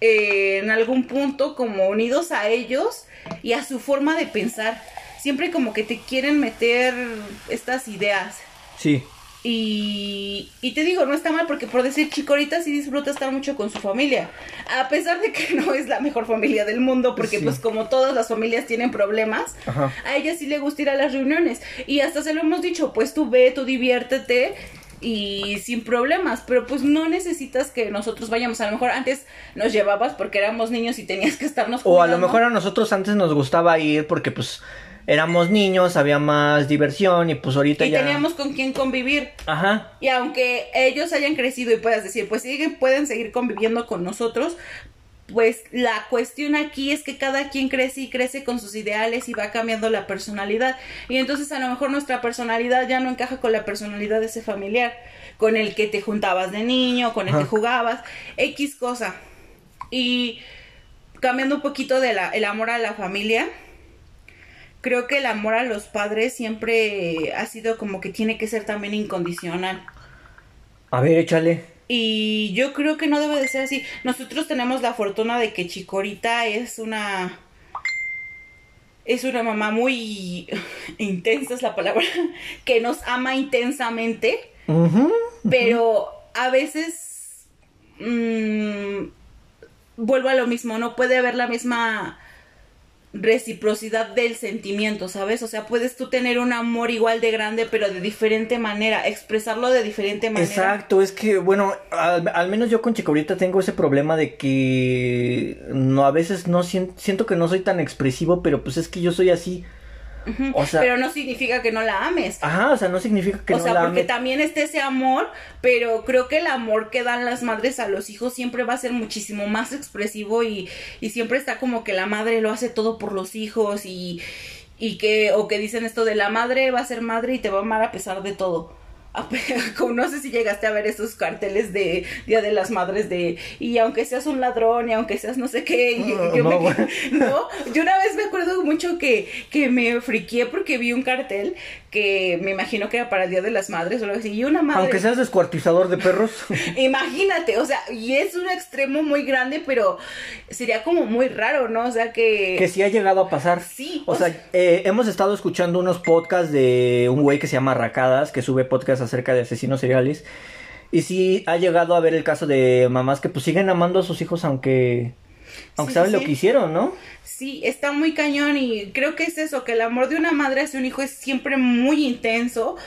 eh, en algún punto como unidos a ellos y a su forma de pensar. Siempre como que te quieren meter estas ideas. Sí. Y, y te digo, no está mal porque por decir chico ahorita sí disfruta estar mucho con su familia. A pesar de que no es la mejor familia del mundo, porque Sí. pues como todas las familias tienen problemas, Ajá. a ella sí le gusta ir a las reuniones. Y hasta se lo hemos dicho, pues tú ve, tú diviértete y sin problemas, pero pues no necesitas que nosotros vayamos. A lo mejor antes nos llevabas porque éramos niños y tenías que estarnos O a lo mejor a nosotros antes nos gustaba ir porque pues éramos niños, había más diversión y pues ahorita y ya... teníamos con quién convivir. Ajá. Y aunque ellos hayan crecido y puedas decir, pues siguen, pueden seguir conviviendo con nosotros, pues la cuestión aquí es que cada quien crece y crece con sus ideales y va cambiando la personalidad. Y entonces a lo mejor nuestra personalidad ya no encaja con la personalidad de ese familiar, con el que te juntabas de niño, con el Ajá. que jugabas, X cosa. Y cambiando un poquito de la, el amor a la familia, creo que el amor a los padres siempre ha sido como que tiene que ser también incondicional. A ver, échale. Y yo creo que no debe de ser así. Nosotros tenemos la fortuna de que Chicorita es una es una mamá muy intensa es la palabra, que nos ama intensamente, pero a veces mm, vuelvo a lo mismo, no puede haber la misma reciprocidad del sentimiento, ¿sabes? O sea, puedes tú tener un amor igual de grande, pero de diferente manera, expresarlo de diferente manera. Exacto, es que, bueno, al, menos yo con Chicorita tengo ese problema de que no a veces no sien- siento que no soy tan expresivo, pero pues es que yo soy así. O sea- pero no significa que no la ames. Ajá, o sea, no significa que o no sea, la porque ame. también está ese amor, pero creo que el amor que dan las madres a los hijos siempre va a ser muchísimo más expresivo y, y siempre está como que la madre lo hace todo por los hijos y, y que, o que dicen esto de la madre va a ser madre y te va a amar a pesar de todo. No sé si llegaste a ver esos carteles de Día de las Madres de y aunque seas un ladrón y aunque seas no sé qué y yo me no, quedé- güey. no, yo una vez me acuerdo mucho que, que me friqué porque vi un cartel que me imagino que era para el Día de las Madres o algo así. Y una madre. Aunque seas descuartizador de perros. Imagínate, o sea, y es un extremo muy grande, pero sería como muy raro, ¿no? O sea que. que sí ha llegado a pasar. Sí, O o sea, eh, hemos estado escuchando unos podcasts de un güey que se llama Racadas, que sube podcasts acerca de asesinos seriales. Y sí ha llegado a ver el caso de mamás que pues siguen amando a sus hijos aunque... Aunque Sí, lo que hicieron, ¿no? Sí, está muy cañón y creo que es eso, que el amor de una madre hacia un hijo es siempre muy intenso,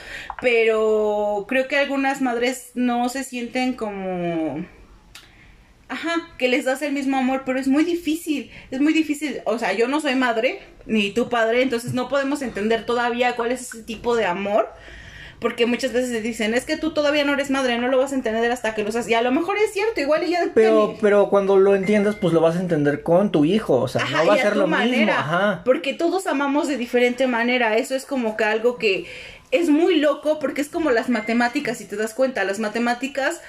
pero creo que algunas madres no se sienten como... Ajá, que les das el mismo amor, pero es muy difícil, es muy difícil. O sea, yo no soy madre, ni tu padre, entonces no podemos entender todavía cuál es ese tipo de amor. Porque muchas veces dicen, es que tú todavía no eres madre, no lo vas a entender hasta que lo seas. Y a lo mejor es cierto, igual y ya... Pero, pero cuando lo entiendas, pues lo vas a entender con tu hijo. O sea, Ajá, no va a ser lo manera, mismo. Ajá. Porque todos amamos de diferente manera. Eso es como que algo que es muy loco porque es como las matemáticas, si te das cuenta. Las matemáticas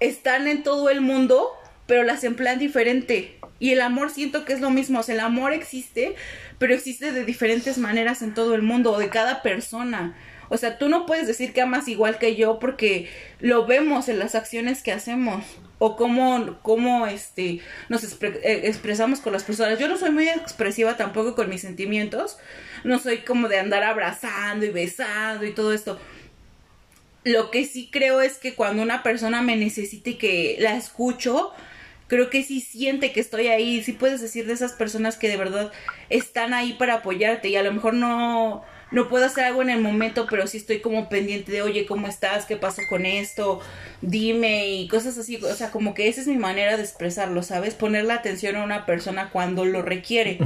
están en todo el mundo, pero las emplean diferente. Y el amor siento que es lo mismo. O sea, el amor existe, pero existe de diferentes maneras en todo el mundo, o de cada persona. O sea, tú no puedes decir que amas igual que yo porque lo vemos en las acciones que hacemos o cómo, cómo este, nos eh, expresamos con las personas. Yo no soy muy expresiva tampoco con mis sentimientos. No soy como de andar abrazando y besando y todo esto. Lo que sí creo es que cuando una persona me necesita y que la escucho, creo que sí siente que estoy ahí. Sí puedes decir de esas personas que de verdad están ahí para apoyarte y a lo mejor no, no puedo hacer algo en el momento, pero sí estoy como pendiente de, oye, ¿cómo estás? ¿Qué pasa con esto? Dime y cosas así. O sea, como que esa es mi manera de expresarlo, ¿sabes? Poner la atención a una persona cuando lo requiere.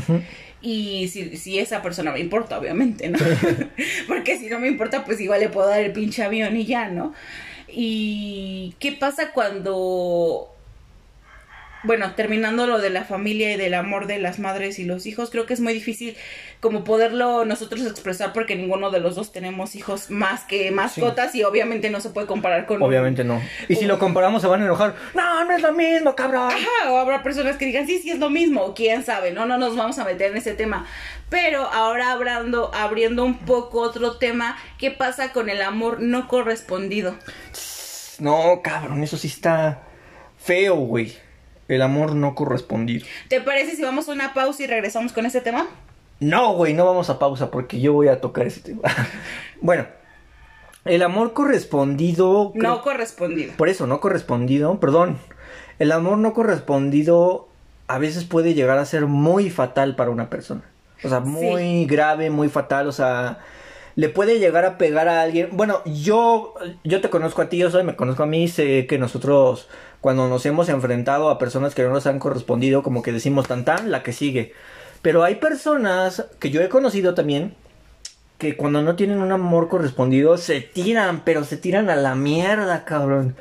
Y si, si esa persona me importa, obviamente, ¿no? Porque si no me importa, pues igual le puedo dar el pinche avión y ya, ¿no? Y qué pasa cuando bueno, terminando lo de la familia y del amor de las madres y los hijos, creo que es muy difícil como poderlo nosotros expresar porque ninguno de los dos tenemos hijos más que mascotas y obviamente no se puede comparar con... Obviamente no. Y si lo comparamos se van a enojar. No, no es lo mismo, cabrón. Ajá, o habrá personas que digan, sí, sí es lo mismo, quién sabe, no, no nos vamos a meter en ese tema. Pero ahora abriendo, abriendo un poco otro tema, ¿qué pasa con el amor no correspondido? No, cabrón, eso sí está feo, güey. El amor no correspondido. ¿Te parece si vamos a una pausa y regresamos con ese tema? No, güey, no vamos a pausa porque yo voy a tocar ese tema. bueno, el amor correspondido. No correspondido. Por eso, no correspondido, perdón. El amor no correspondido a veces puede llegar a ser muy fatal para una persona. O sea, muy grave, muy fatal. O sea, le puede llegar a pegar a alguien. Bueno, yo, yo te conozco a ti, yo soy, me conozco a mí, sé que nosotros cuando nos hemos enfrentado a personas que no nos han correspondido, como que decimos tan tan, la que sigue. Pero hay personas que yo he conocido también que cuando no tienen un amor correspondido se tiran, pero se tiran a la mierda, cabrón.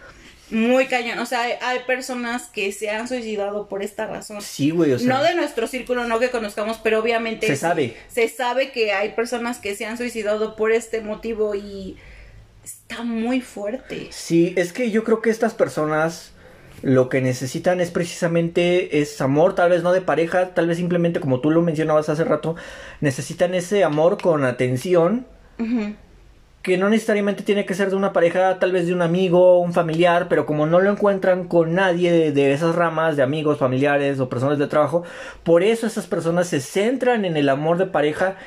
Muy cañón. O sea, hay, personas que se han suicidado por esta razón. Sí, güey. O sea, no de nuestro círculo, no que conozcamos, pero obviamente. Se sabe. Se sabe que hay personas que se han suicidado por este motivo y está muy fuerte. Sí, es que yo creo que estas personas lo que necesitan es precisamente es amor, tal vez no de pareja, tal vez simplemente como tú lo mencionabas hace rato, necesitan ese amor con atención. Que no necesariamente tiene que ser de una pareja, tal vez de un amigo, un familiar, pero como no lo encuentran con nadie de, esas ramas, de amigos, familiares o personas de trabajo, por eso esas personas se centran en el amor de pareja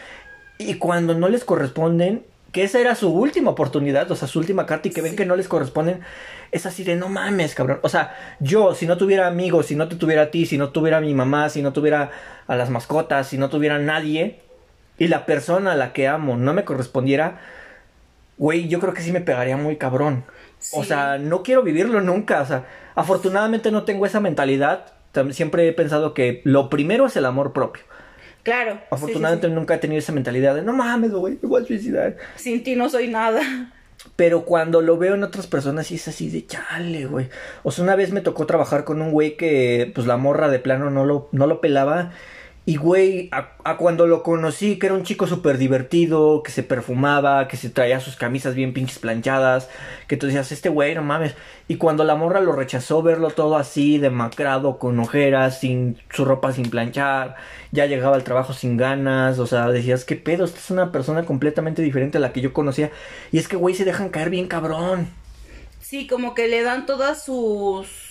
y cuando no les corresponden, que esa era su última oportunidad, o sea, su última carta y que ven que no les corresponden, es así de no mames, cabrón. O sea, yo, si no tuviera amigos, si no te tuviera a ti, si no tuviera a mi mamá, si no tuviera a las mascotas, si no tuviera a nadie, y la persona a la que amo no me correspondiera, güey, yo creo que sí me pegaría muy cabrón. O sea, no quiero vivirlo nunca. O sea, afortunadamente no tengo esa mentalidad. Siempre he pensado que lo primero es el amor propio. Claro. Afortunadamente nunca he tenido esa mentalidad de no mames, güey, me voy a suicidar. Sin ti no soy nada. Pero cuando lo veo en otras personas sí es así de chale, güey. O sea, una vez me tocó trabajar con un güey que pues la morra de plano no lo, no lo pelaba y güey, a, cuando lo conocí, que era un chico súper divertido, que se perfumaba, que se traía sus camisas bien pinches planchadas, que tú decías, este güey, no mames. Y cuando la morra lo rechazó, verlo todo así, demacrado, con ojeras, sin su ropa sin planchar, ya llegaba al trabajo sin ganas, o sea, decías, qué pedo, esta es una persona completamente diferente a la que yo conocía. Y es que, güey, se dejan caer bien cabrón. Sí, como que le dan todas sus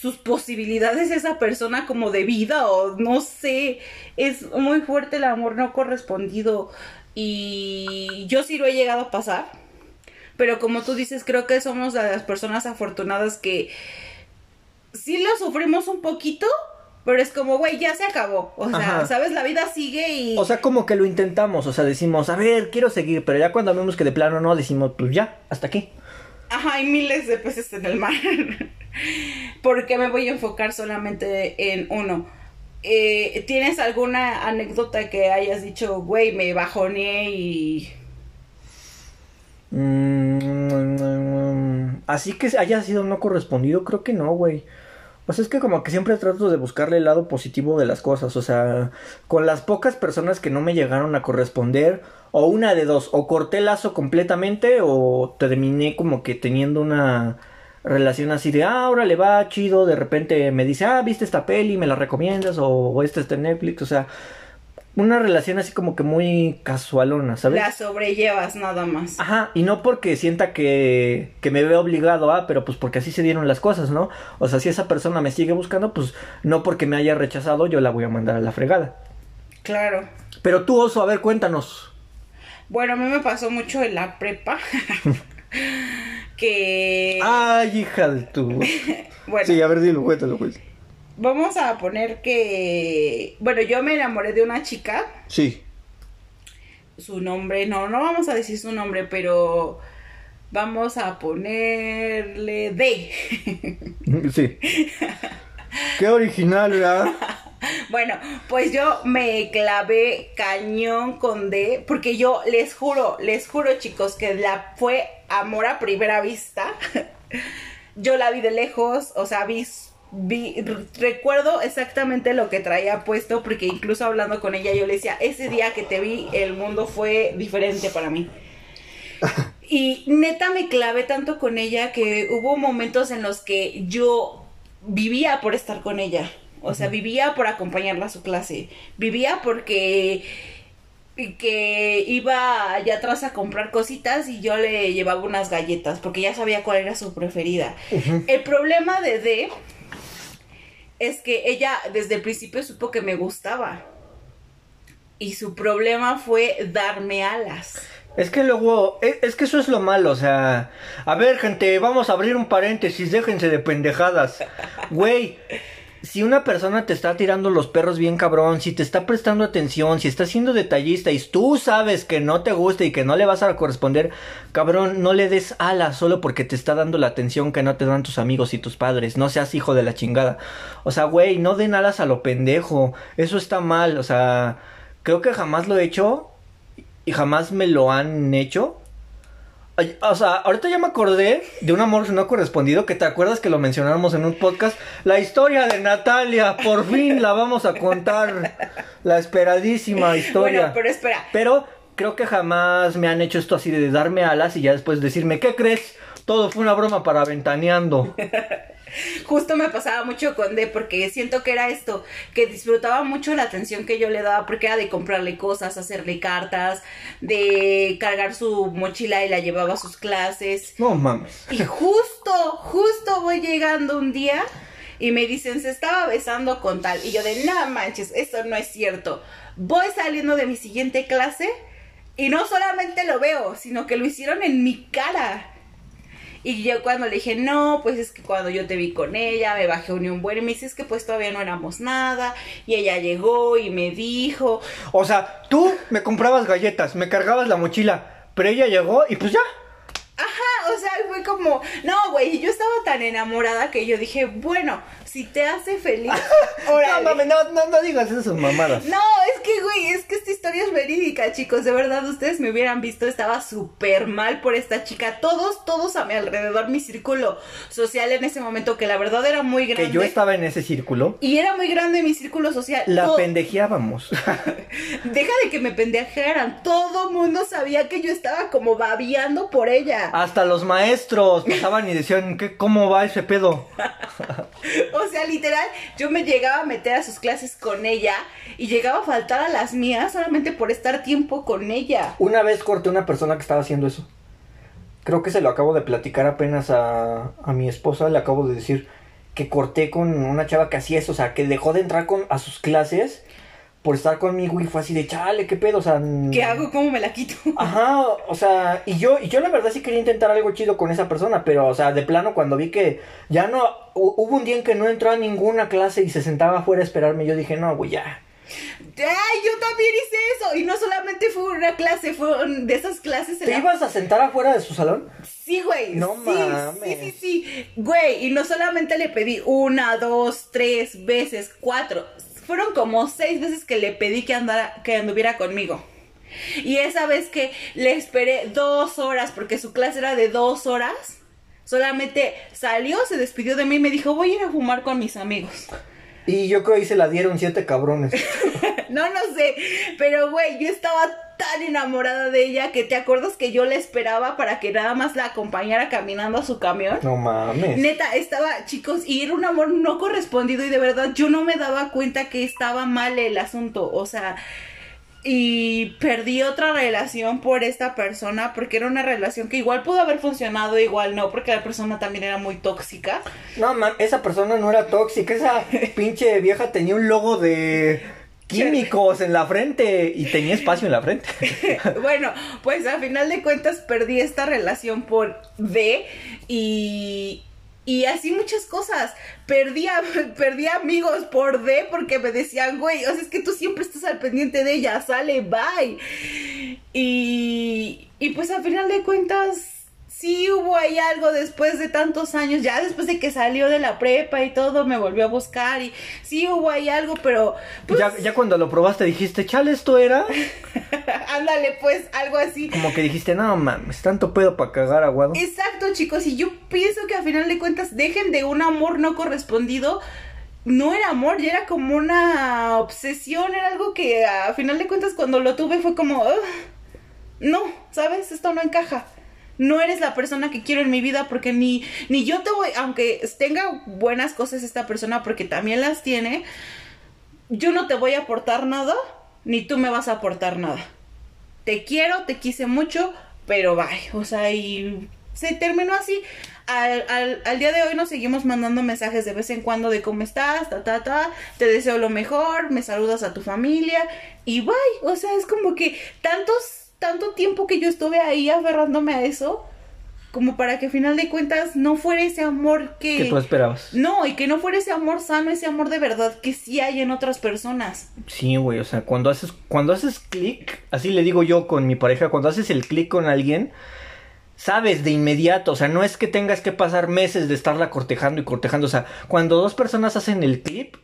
sus posibilidades esa persona como de vida o no sé, es muy fuerte el amor no correspondido y yo sí lo he llegado a pasar, pero como tú dices, creo que somos las personas afortunadas que sí lo sufrimos un poquito, pero es como, güey, ya se acabó. O sea, ¿sabes? La vida sigue y... O sea, como que lo intentamos, o sea, decimos, a ver, quiero seguir, pero ya cuando vemos que de plano no, decimos, pues ya, hasta aquí. Ajá, hay miles de peces en el mar. porque me voy a enfocar solamente en uno. Eh, ¿Tienes alguna anécdota que hayas dicho, güey, me bajoné y... Mm, así que haya sido no correspondido, creo que no, güey. Pues es que como que siempre trato de buscarle el lado positivo de las cosas, o sea, con las pocas personas que no me llegaron a corresponder, o una de dos, o corté lazo completamente, o terminé como que teniendo una relación así de, ah, ahora le va chido, de repente me dice, ah, viste esta peli, me la recomiendas, o, este está en Netflix, o sea, una relación así como que muy casualona, ¿sabes? La sobrellevas nada más. Ajá, y no porque sienta que, que me veo obligado a, pero pues porque así se dieron las cosas, ¿no? O sea, si esa persona me sigue buscando, pues no porque me haya rechazado, yo la voy a mandar a la fregada. Claro. Pero tú, Oso, a ver, cuéntanos. Bueno, a mí me pasó mucho en la prepa. que... Ay, hija de tu... bueno. Sí, a ver, dilo, cuéntalo, pues. Vamos a poner que... Bueno, yo me enamoré de una chica. Sí. Su nombre, no, no vamos a decir su nombre, pero vamos a ponerle D. Sí. Qué original, ¿verdad? Bueno, pues yo me clavé cañón con D, porque yo les juro, les juro chicos, que la fue amor a primera vista. yo la vi de lejos, o sea, vi vi, recuerdo exactamente lo que traía puesto porque incluso hablando con ella yo le decía, ese día que te vi el mundo fue diferente para mí. y neta me clavé tanto con ella que hubo momentos en los que yo vivía por estar con ella. O sea, vivía por acompañarla a su clase. Vivía porque que iba allá atrás a comprar cositas y yo le llevaba unas galletas porque ya sabía cuál era su preferida. El problema de D es que ella desde el principio supo que me gustaba. Y su problema fue darme alas. Es que luego, es, es, que eso es lo malo, o sea, a ver gente, vamos a abrir un paréntesis, déjense de pendejadas. Güey, si una persona te está tirando los perros bien cabrón, si te está prestando atención, si está siendo detallista y tú sabes que no te gusta y que no le vas a corresponder, cabrón, no le des alas solo porque te está dando la atención que no te dan tus amigos y tus padres. No seas hijo de la chingada. O sea, güey, no den alas a lo pendejo. Eso está mal. O sea, creo que jamás lo he hecho y jamás me lo han hecho. O sea, ahorita ya me acordé de un amor no correspondido que te acuerdas que lo mencionamos en un podcast. La historia de Natalia, por fin la vamos a contar. La esperadísima historia. Bueno, pero espera. Pero creo que jamás me han hecho esto así de darme alas y ya después decirme, ¿qué crees? Todo fue una broma para ventaneando. Justo me pasaba mucho con D porque siento que era esto, que disfrutaba mucho la atención que yo le daba porque era de comprarle cosas, hacerle cartas, de cargar su mochila y la llevaba a sus clases. No mames. Y justo, justo voy llegando un día y me dicen, se estaba besando con tal. Y yo de, no manches, eso no es cierto. Voy saliendo de mi siguiente clase y no solamente lo veo, sino que lo hicieron en mi cara. Y yo cuando le dije, no, pues es que cuando yo te vi con ella, me bajé un, un buen y me dice, es que pues todavía no éramos nada. Y ella llegó y me dijo. O sea, tú me comprabas galletas, me cargabas la mochila, pero ella llegó y pues ya. Ajá, o sea, fue como, no, güey, yo estaba tan enamorada que yo dije, bueno, si te hace feliz. no, mami, no, no, no digas esas mamadas. No, es que, güey, es que esta historia es verídica, chicos. De verdad, ustedes me hubieran visto, estaba súper mal por esta chica. Todos, todos a mi alrededor, mi círculo social en ese momento, que la verdad era muy grande. Que yo estaba en ese círculo. Y era muy grande mi círculo social. La pendejeábamos. Deja de que me pendejearan. Todo mundo sabía que yo estaba como babiando por ella. Hasta los maestros pasaban y decían, ¿qué, ¿cómo va ese pedo? O sea, literal, yo me llegaba a meter a sus clases con ella y llegaba a faltar a las mías solamente por estar tiempo con ella. Una vez corté a una persona que estaba haciendo eso. Creo que se lo acabo de platicar apenas a, a mi esposa, le acabo de decir que corté con una chava que hacía eso, o sea, que dejó de entrar con, a sus clases por estar conmigo y fue así de chale, qué pedo, o sea. ¿Qué hago? ¿Cómo me la quito? Ajá, o sea, y yo, y yo la verdad sí quería intentar algo chido con esa persona, pero, o sea, de plano cuando vi que ya no, hubo un día en que no entró a ninguna clase y se sentaba afuera a esperarme, yo dije, no, güey, ya. ¡Ay, yo también hice eso! Y no solamente fue una clase, fue de esas clases. ¿Te ibas a sentar afuera de su salón? Sí, güey. No sí, mames. Sí, sí, sí. Güey, y no solamente le pedí una, dos, tres veces, cuatro fueron como seis veces que le pedí que, andara, que anduviera conmigo. Y esa vez que le esperé dos horas, porque su clase era de dos horas, solamente salió, se despidió de mí y me dijo, voy a ir a fumar con mis amigos. Y yo creo que ahí se la dieron siete cabrones. no, no sé, pero güey, yo estaba tan enamorada de ella que te acuerdas que yo la esperaba para que nada más la acompañara caminando a su camión. No mames. Neta, estaba, chicos, y era un amor no correspondido y de verdad yo no me daba cuenta que estaba mal el asunto, o sea, y perdí otra relación por esta persona porque era una relación que igual pudo haber funcionado, igual no, porque la persona también era muy tóxica. No, man, esa persona no era tóxica, esa pinche vieja tenía un logo de químicos en la frente y tenía espacio en la frente. bueno, pues a final de cuentas perdí esta relación por D y, y así muchas cosas. Perdí, perdí amigos por D porque me decían, güey, o sea, es que tú siempre estás al pendiente de ella, sale, bye. Y, y pues a final de cuentas sí hubo ahí algo después de tantos años, ya después de que salió de la prepa y todo, me volvió a buscar y sí hubo ahí algo, pero... Pues, Ya, ya cuando lo probaste dijiste, chale, esto era. ándale, pues, algo así. Como que dijiste, no mames, tanto pedo para cagar aguado. Exacto, chicos, y yo pienso que a final de cuentas dejen de un amor no correspondido. No era amor, ya era como una obsesión, era algo que a final de cuentas cuando lo tuve fue como, "Ugh, no, ¿sabes? Esto no encaja. No eres la persona que quiero en mi vida porque ni, ni yo te voy, aunque tenga buenas cosas esta persona porque también las tiene, yo no te voy a aportar nada, ni tú me vas a aportar nada. Te quiero, te quise mucho, pero bye. O sea, y se terminó así. Al, al, al día de hoy nos seguimos mandando mensajes de vez en cuando de cómo estás, ta, ta, ta, te deseo lo mejor, me saludas a tu familia y bye. O sea, es como que tantos, tanto tiempo que yo estuve ahí aferrándome a eso, como para que al final de cuentas no fuera ese amor que... Que tú esperabas. No, y que no fuera ese amor sano, ese amor de verdad que sí hay en otras personas. Sí, güey, o sea, cuando haces, cuando haces clic, así le digo yo con mi pareja, cuando haces el clic con alguien, sabes de inmediato, o sea, no es que tengas que pasar meses de estarla cortejando y cortejando, o sea, cuando dos personas hacen el clip,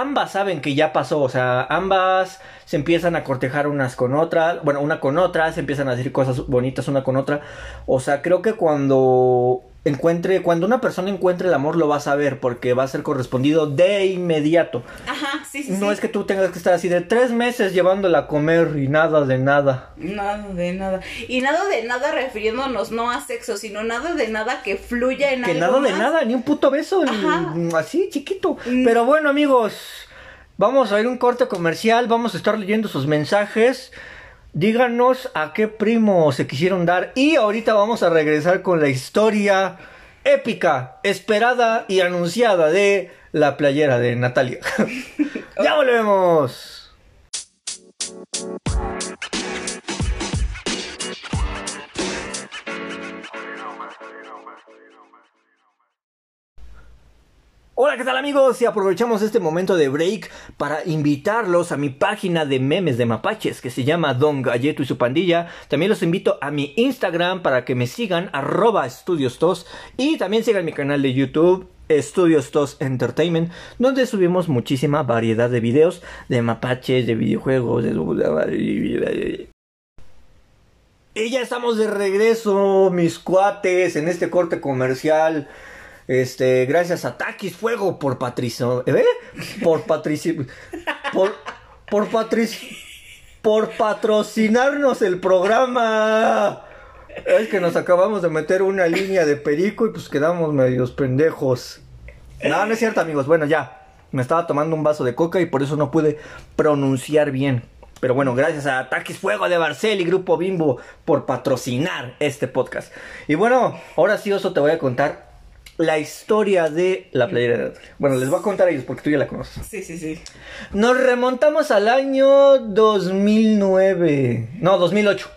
ambas saben que ya pasó, o sea, ambas se empiezan a cortejar unas con otras, bueno, una con otra, se empiezan a decir cosas bonitas una con otra, o sea, creo que cuando encuentre, cuando una persona encuentre el amor lo va a saber porque va a ser correspondido de inmediato. Ajá, sí, sí. No sí. es que tú tengas que estar así de tres meses llevándola a comer y nada de nada. Nada de nada. Y nada de nada refiriéndonos no a sexo, sino nada de nada que fluya en Que algo nada de nada, ni un puto beso, Ajá. así chiquito. Mm. Pero bueno, amigos, vamos a ir un corte comercial, vamos a estar leyendo sus mensajes. Díganos a qué primo se quisieron dar y ahorita vamos a regresar con la historia épica, esperada y anunciada de la playera de Natalia. ya volvemos. Hola, ¿qué tal amigos? Y aprovechamos este momento de break para invitarlos a mi página de memes de mapaches que se llama Don Galleto y su pandilla. También los invito a mi Instagram para que me sigan, arroba estudiostos. Y también sigan mi canal de YouTube, Estudios Tos Entertainment, donde subimos muchísima variedad de videos de mapaches, de videojuegos, de... Y ya estamos de regreso, mis cuates, en este corte comercial. Este, gracias a Takis Fuego por patricio, ¿eh? Por patricio, por, por patricio, por patrocinarnos el programa. Es que nos acabamos de meter una línea de perico y pues quedamos medios pendejos. No, no es cierto, amigos. Bueno, ya. Me estaba tomando un vaso de coca y por eso no pude pronunciar bien. Pero bueno, gracias a Takis Fuego de Barcel y Grupo Bimbo por patrocinar este podcast. Y bueno, ahora sí, Oso, te voy a contar la historia de la playera de Natalia. Bueno, les voy a contar a ellos porque tú ya la conoces. Sí, sí, sí. Nos remontamos al año 2009. No, 2008.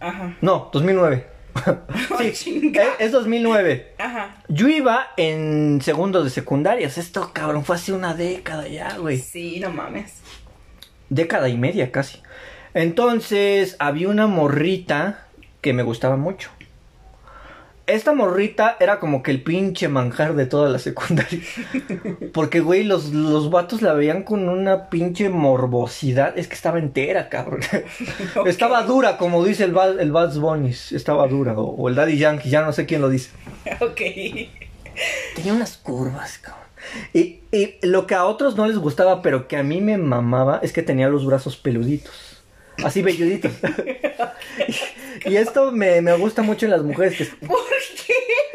Ajá. No, 2009. sí, chinga. es, es 2009. Ajá. Yo iba en segundo de secundarias. Esto, cabrón, fue hace una década ya, güey. Sí, no mames. Década y media casi. Entonces, había una morrita que me gustaba mucho. Esta morrita era como que el pinche manjar de toda la secundaria. Porque, güey, los, los vatos la veían con una pinche morbosidad. Es que estaba entera, cabrón. Estaba dura, como dice el, Bad- el Bad. Estaba dura. O, o el Daddy Yankee, ya no sé quién lo dice. Ok. Tenía unas curvas, cabrón. Y, y lo que a otros no les gustaba, pero que a mí me mamaba, es que tenía los brazos peluditos. Así velluditos. y, y esto me, me gusta mucho en las mujeres.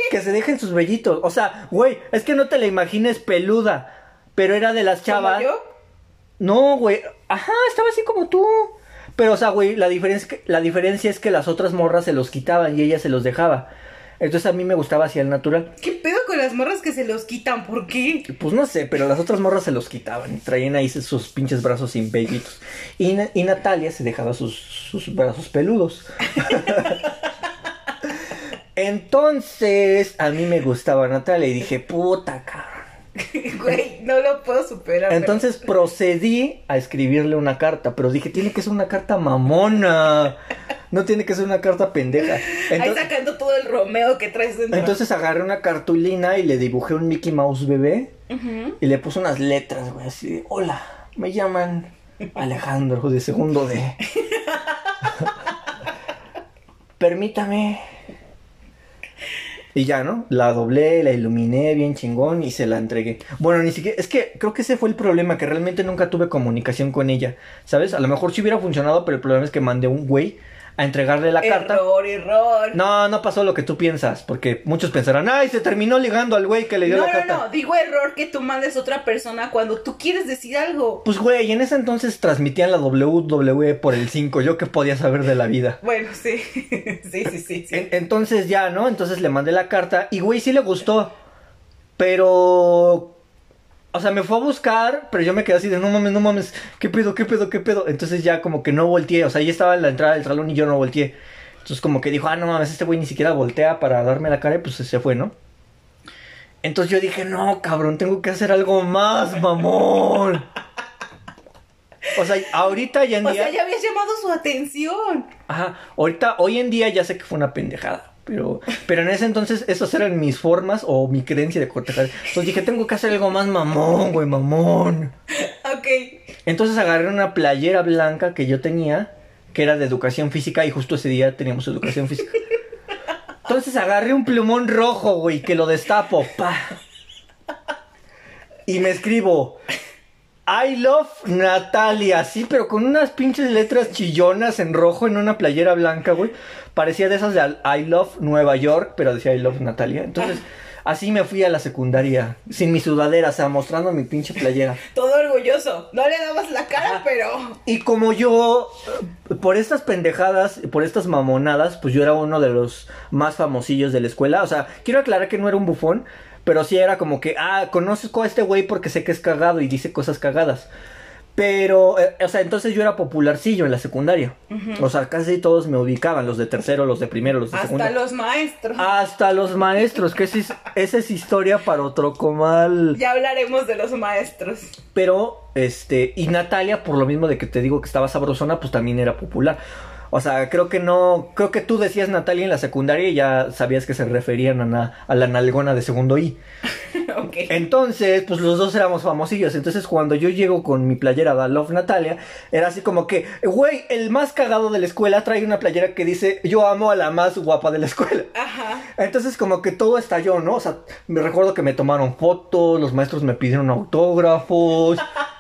Que se dejen sus vellitos. O sea, güey, es que no te la imagines peluda. Pero era de las chavas. ¿Como yo? No, güey. Ajá, estaba así como tú. Pero, o sea, güey, la diferencia, es que- la diferencia es que las otras morras se los quitaban y ella se los dejaba. Entonces a mí me gustaba así el natural. ¿Qué pedo con las morras que se los quitan? ¿Por qué? Pues no sé, pero las otras morras se los quitaban y traían ahí sus pinches brazos sin vellitos. Y, Na- y Natalia se dejaba sus, sus brazos peludos. Entonces, a mí me gustaba Natalia y dije, puta cabrón. Güey, no lo puedo superar. Entonces procedí a escribirle una carta, pero dije, tiene que ser una carta mamona. No tiene que ser una carta pendeja. Ahí Entonces, sacando todo el Romeo que traes dentro. entonces agarré una cartulina y le dibujé un Mickey Mouse bebé y le puse unas letras, güey, así de, hola, me llaman Alejandro de segundo D. Permítame. Y ya, ¿no? La doblé, la iluminé bien chingón y se la entregué. Bueno, ni siquiera, es que creo que ese fue el problema, que realmente nunca tuve comunicación con ella, ¿sabes? A lo mejor sí hubiera funcionado, pero el problema es que mandé un güey a entregarle la carta. Error, error. No, no pasó lo que tú piensas, porque muchos pensarán, ay, se terminó ligando al güey que le dio no, la no, carta. no, digo error que tú mandes a otra persona cuando tú quieres decir algo. Pues güey, en ese entonces transmitían la WWE por el 5, yo qué podía saber de la vida. Bueno, sí, sí, sí, sí. sí. En- entonces ya, ¿no? Entonces le mandé la carta y güey sí le gustó, pero... O sea, me fue a buscar, pero yo me quedé así de no mames, no mames, ¿qué pedo, qué pedo, qué pedo? Entonces ya como que no volteé, o sea, ella estaba en la entrada del salón y yo no volteé. Entonces como que dijo, ah, no mames, este güey ni siquiera voltea para darme la cara y pues se fue, ¿no? Entonces yo dije, no, cabrón, tengo que hacer algo más, mamón. O sea, ahorita ya en O día... sea, ya habías llamado su atención. Ajá, ahorita, hoy en día ya sé que fue una pendejada. Pero, pero en ese entonces esas eran mis formas o mi creencia de cortejar. Entonces dije, tengo que hacer algo más mamón, güey, mamón. Ok. Entonces agarré una playera blanca que yo tenía, que era de educación física, y justo ese día teníamos educación física. Entonces agarré un plumón rojo, güey, que lo destapo, pa. Y me escribo, I love Natalia, sí, pero con unas pinches letras chillonas en rojo en una playera blanca, güey. Parecía de esas de I love Nueva York, pero decía I love Natalia. Entonces, así me fui a la secundaria, sin mi sudadera, o sea, mostrando mi pinche playera. Todo orgulloso. No le dabas la cara, pero. Y como yo, por estas pendejadas, por estas mamonadas, pues yo era uno de los más famosillos de la escuela. O sea, quiero aclarar que no era un bufón, pero sí era como que, ah, conozco a este güey porque sé que es cagado y dice cosas cagadas. Pero, eh, o sea, entonces yo era popularcillo en la secundaria. O sea, casi todos me ubicaban, los de tercero, los de primero, los de Hasta segundo. los maestros. Hasta los maestros, que esa es, esa es historia para otro comal. Ya hablaremos de los maestros. Pero, este, y Natalia, por lo mismo de que te digo que estaba sabrosona, pues también era popular. O sea, creo que no, creo que tú decías Natalia en la secundaria y ya sabías que se referían a, na- a la nalgona de segundo I. ok. Entonces, pues los dos éramos famosillos. Entonces, cuando yo llego con mi playera de I Love Natalia, era así como que, güey, el más cagado de la escuela trae una playera que dice, yo amo a la más guapa de la escuela. Ajá. Entonces como que todo estalló, ¿no? O sea, me recuerdo que me tomaron fotos, los maestros me pidieron autógrafos,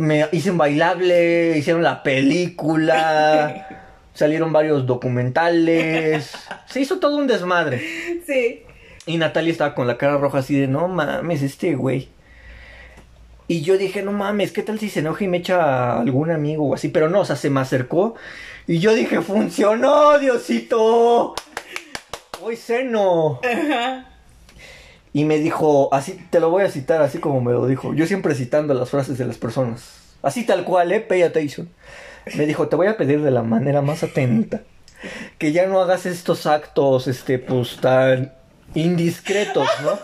me hice un bailable, hicieron la película, salieron varios documentales, se hizo todo un desmadre. Sí. Y Natalia estaba con la cara roja así de, no mames, este güey. Y yo dije, no mames, ¿qué tal si se enoja y me echa a algún amigo o así? Pero no, o sea, se me acercó. Y yo dije, funcionó, Diosito. Hoy seno. Ajá. Y me dijo, así, te lo voy a citar así como me lo dijo. Yo siempre citando las frases de las personas. Así tal cual, eh, pay attention. Me dijo, te voy a pedir de la manera más atenta. Que ya no hagas estos actos, este, pues tan indiscretos, ¿no?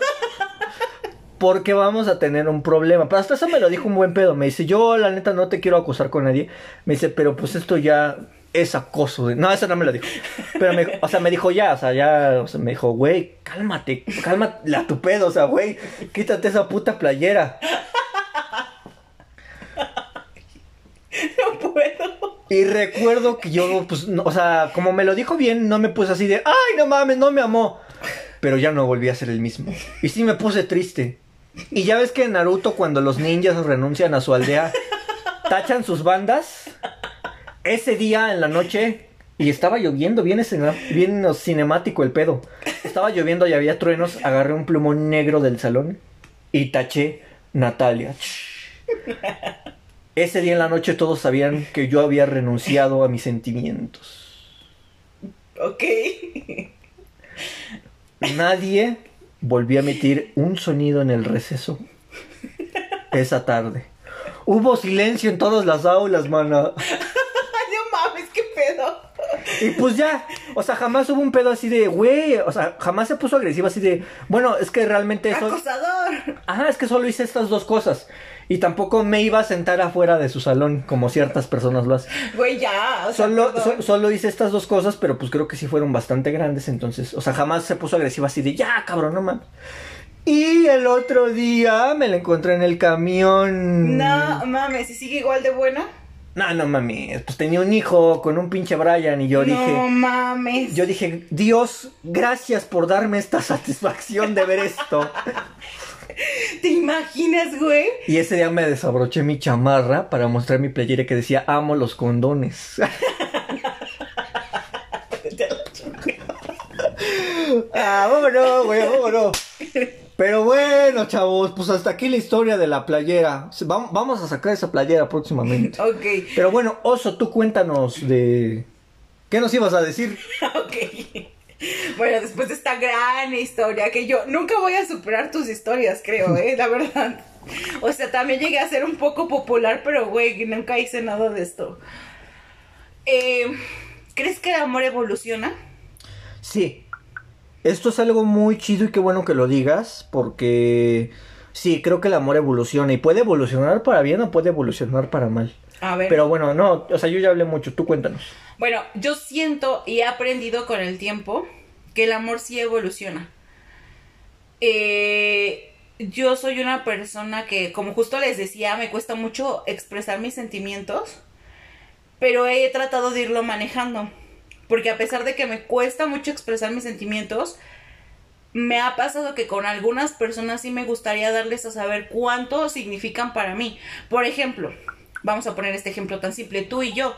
Porque vamos a tener un problema. Pero hasta eso me lo dijo un buen pedo. Me dice, yo la neta no te quiero acusar con nadie. Me dice, pero pues esto ya es acoso. No, eso no me lo dijo. Pero me, o sea, me dijo ya, o sea, ya, o sea, me dijo, güey, cálmate, cálmate la tu pedo, o sea, güey, quítate esa puta playera. No puedo. Y recuerdo que yo, pues, no, o sea, como me lo dijo bien, no me puse así de, ay, no mames, no me amó. Pero ya no volví a ser el mismo. Y sí me puse triste. Y ya ves que en Naruto, cuando los ninjas renuncian a su aldea, tachan sus bandas. Ese día en la noche, y estaba lloviendo, bien, escena- bien cinemático el pedo. Estaba lloviendo y había truenos, agarré un plumón negro del salón y taché Natalia. Ese día en la noche todos sabían que yo había renunciado a mis sentimientos. Ok. Nadie volvió a emitir un sonido en el receso esa tarde. Hubo silencio en todas las aulas, mana. Ay, no mames, qué pedo. Y pues ya, o sea, jamás hubo un pedo así de, güey, o sea, jamás se puso agresivo así de, bueno, es que realmente eso... Acosador. Ajá, es que solo hice estas dos cosas. Y tampoco me iba a sentar afuera de su salón, como ciertas personas lo hacen. Güey, ya. O sea, Solo, so- solo hice estas dos cosas, pero pues creo que sí fueron bastante grandes, entonces, o sea, jamás se puso agresiva así de, ya, cabrón, no mames. Y el otro día me la encontré en el camión. No, mames, ¿y sigue igual de buena? No, no mames, pues tenía un hijo con un pinche Brian y yo no dije, mames. yo dije, Dios, gracias por darme esta satisfacción de ver esto. ¿Te imaginas, güey? Y ese día me desabroché mi chamarra para mostrar mi playera que decía, amo los condones. ah, vámonos, güey, vámonos. Pero bueno, chavos, pues hasta aquí la historia de la playera. Vam- Vamos a sacar esa playera próximamente. Ok, Pero bueno, Oso, tú cuéntanos de... ¿Qué nos ibas a decir? ok. Bueno, después de esta gran historia, que yo nunca voy a superar tus historias, creo, ¿eh? La verdad. O sea, también llegué a ser un poco popular, pero, güey, nunca hice nada de esto. Eh, ¿Crees que el amor evoluciona? Sí. Esto es algo muy chido y qué bueno que lo digas, porque sí, creo que el amor evoluciona y puede evolucionar para bien o puede evolucionar para mal. A ver. Pero bueno, no, o sea, yo ya hablé mucho, tú cuéntanos. Bueno, yo siento y he aprendido con el tiempo que el amor sí evoluciona. Eh, yo soy una persona que, como justo les decía, me cuesta mucho expresar mis sentimientos, pero he tratado de irlo manejando. Porque a pesar de que me cuesta mucho expresar mis sentimientos, me ha pasado que con algunas personas sí me gustaría darles a saber cuánto significan para mí. Por ejemplo, vamos a poner este ejemplo tan simple, tú y yo.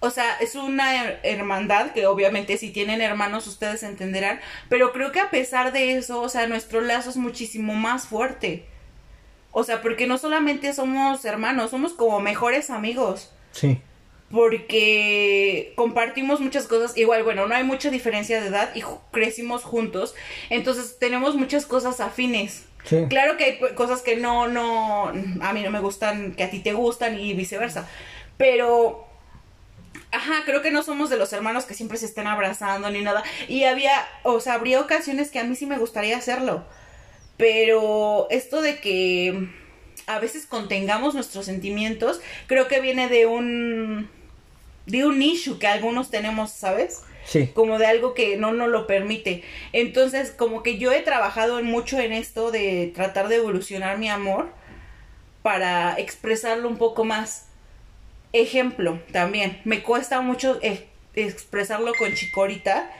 O sea, es una her- hermandad que obviamente si tienen hermanos ustedes entenderán, pero creo que a pesar de eso, o sea, nuestro lazo es muchísimo más fuerte. O sea, porque no solamente somos hermanos, somos como mejores amigos Sí. Porque compartimos muchas cosas. Igual, bueno, no hay mucha diferencia de edad y crecimos juntos. Entonces tenemos muchas cosas afines. Sí. Claro que hay cosas que no, no, a mí no me gustan, que a ti te gustan y viceversa. Pero, ajá, creo que no somos de los hermanos que siempre se estén abrazando ni nada. Y había, o sea, habría ocasiones que a mí sí me gustaría hacerlo. Pero esto de que a veces contengamos nuestros sentimientos, creo que viene de un de un issue que algunos tenemos, ¿sabes? Sí. Como de algo que no nos lo permite. Entonces, como que yo he trabajado mucho en esto de tratar de evolucionar mi amor para expresarlo un poco más. Ejemplo, también, me cuesta mucho eh, expresarlo con Chicorita,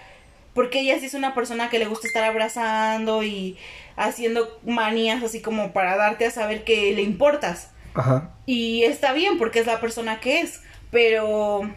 porque ella sí es una persona que le gusta estar abrazando y haciendo manías así como para darte a saber que le importas. Ajá. Y está bien porque es la persona que es, pero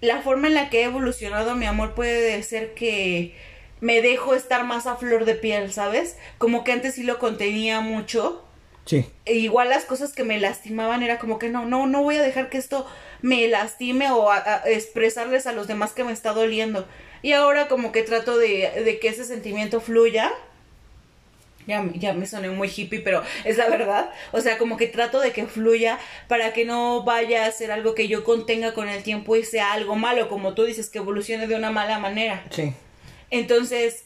la forma en la que he evolucionado mi amor puede ser que me dejo estar más a flor de piel, ¿sabes? Como que antes sí lo contenía mucho. Sí. E igual las cosas que me lastimaban era como que no, no, no voy a dejar que esto me lastime o a- a expresarles a los demás que me está doliendo. Y ahora como que trato de, de que ese sentimiento fluya. Ya, me- ya me soné muy hippie, pero es la verdad. O sea, como que trato de que fluya para que no vaya a ser algo que yo contenga con el tiempo y sea algo malo, como tú dices, que evolucione de una mala manera. Sí. Entonces,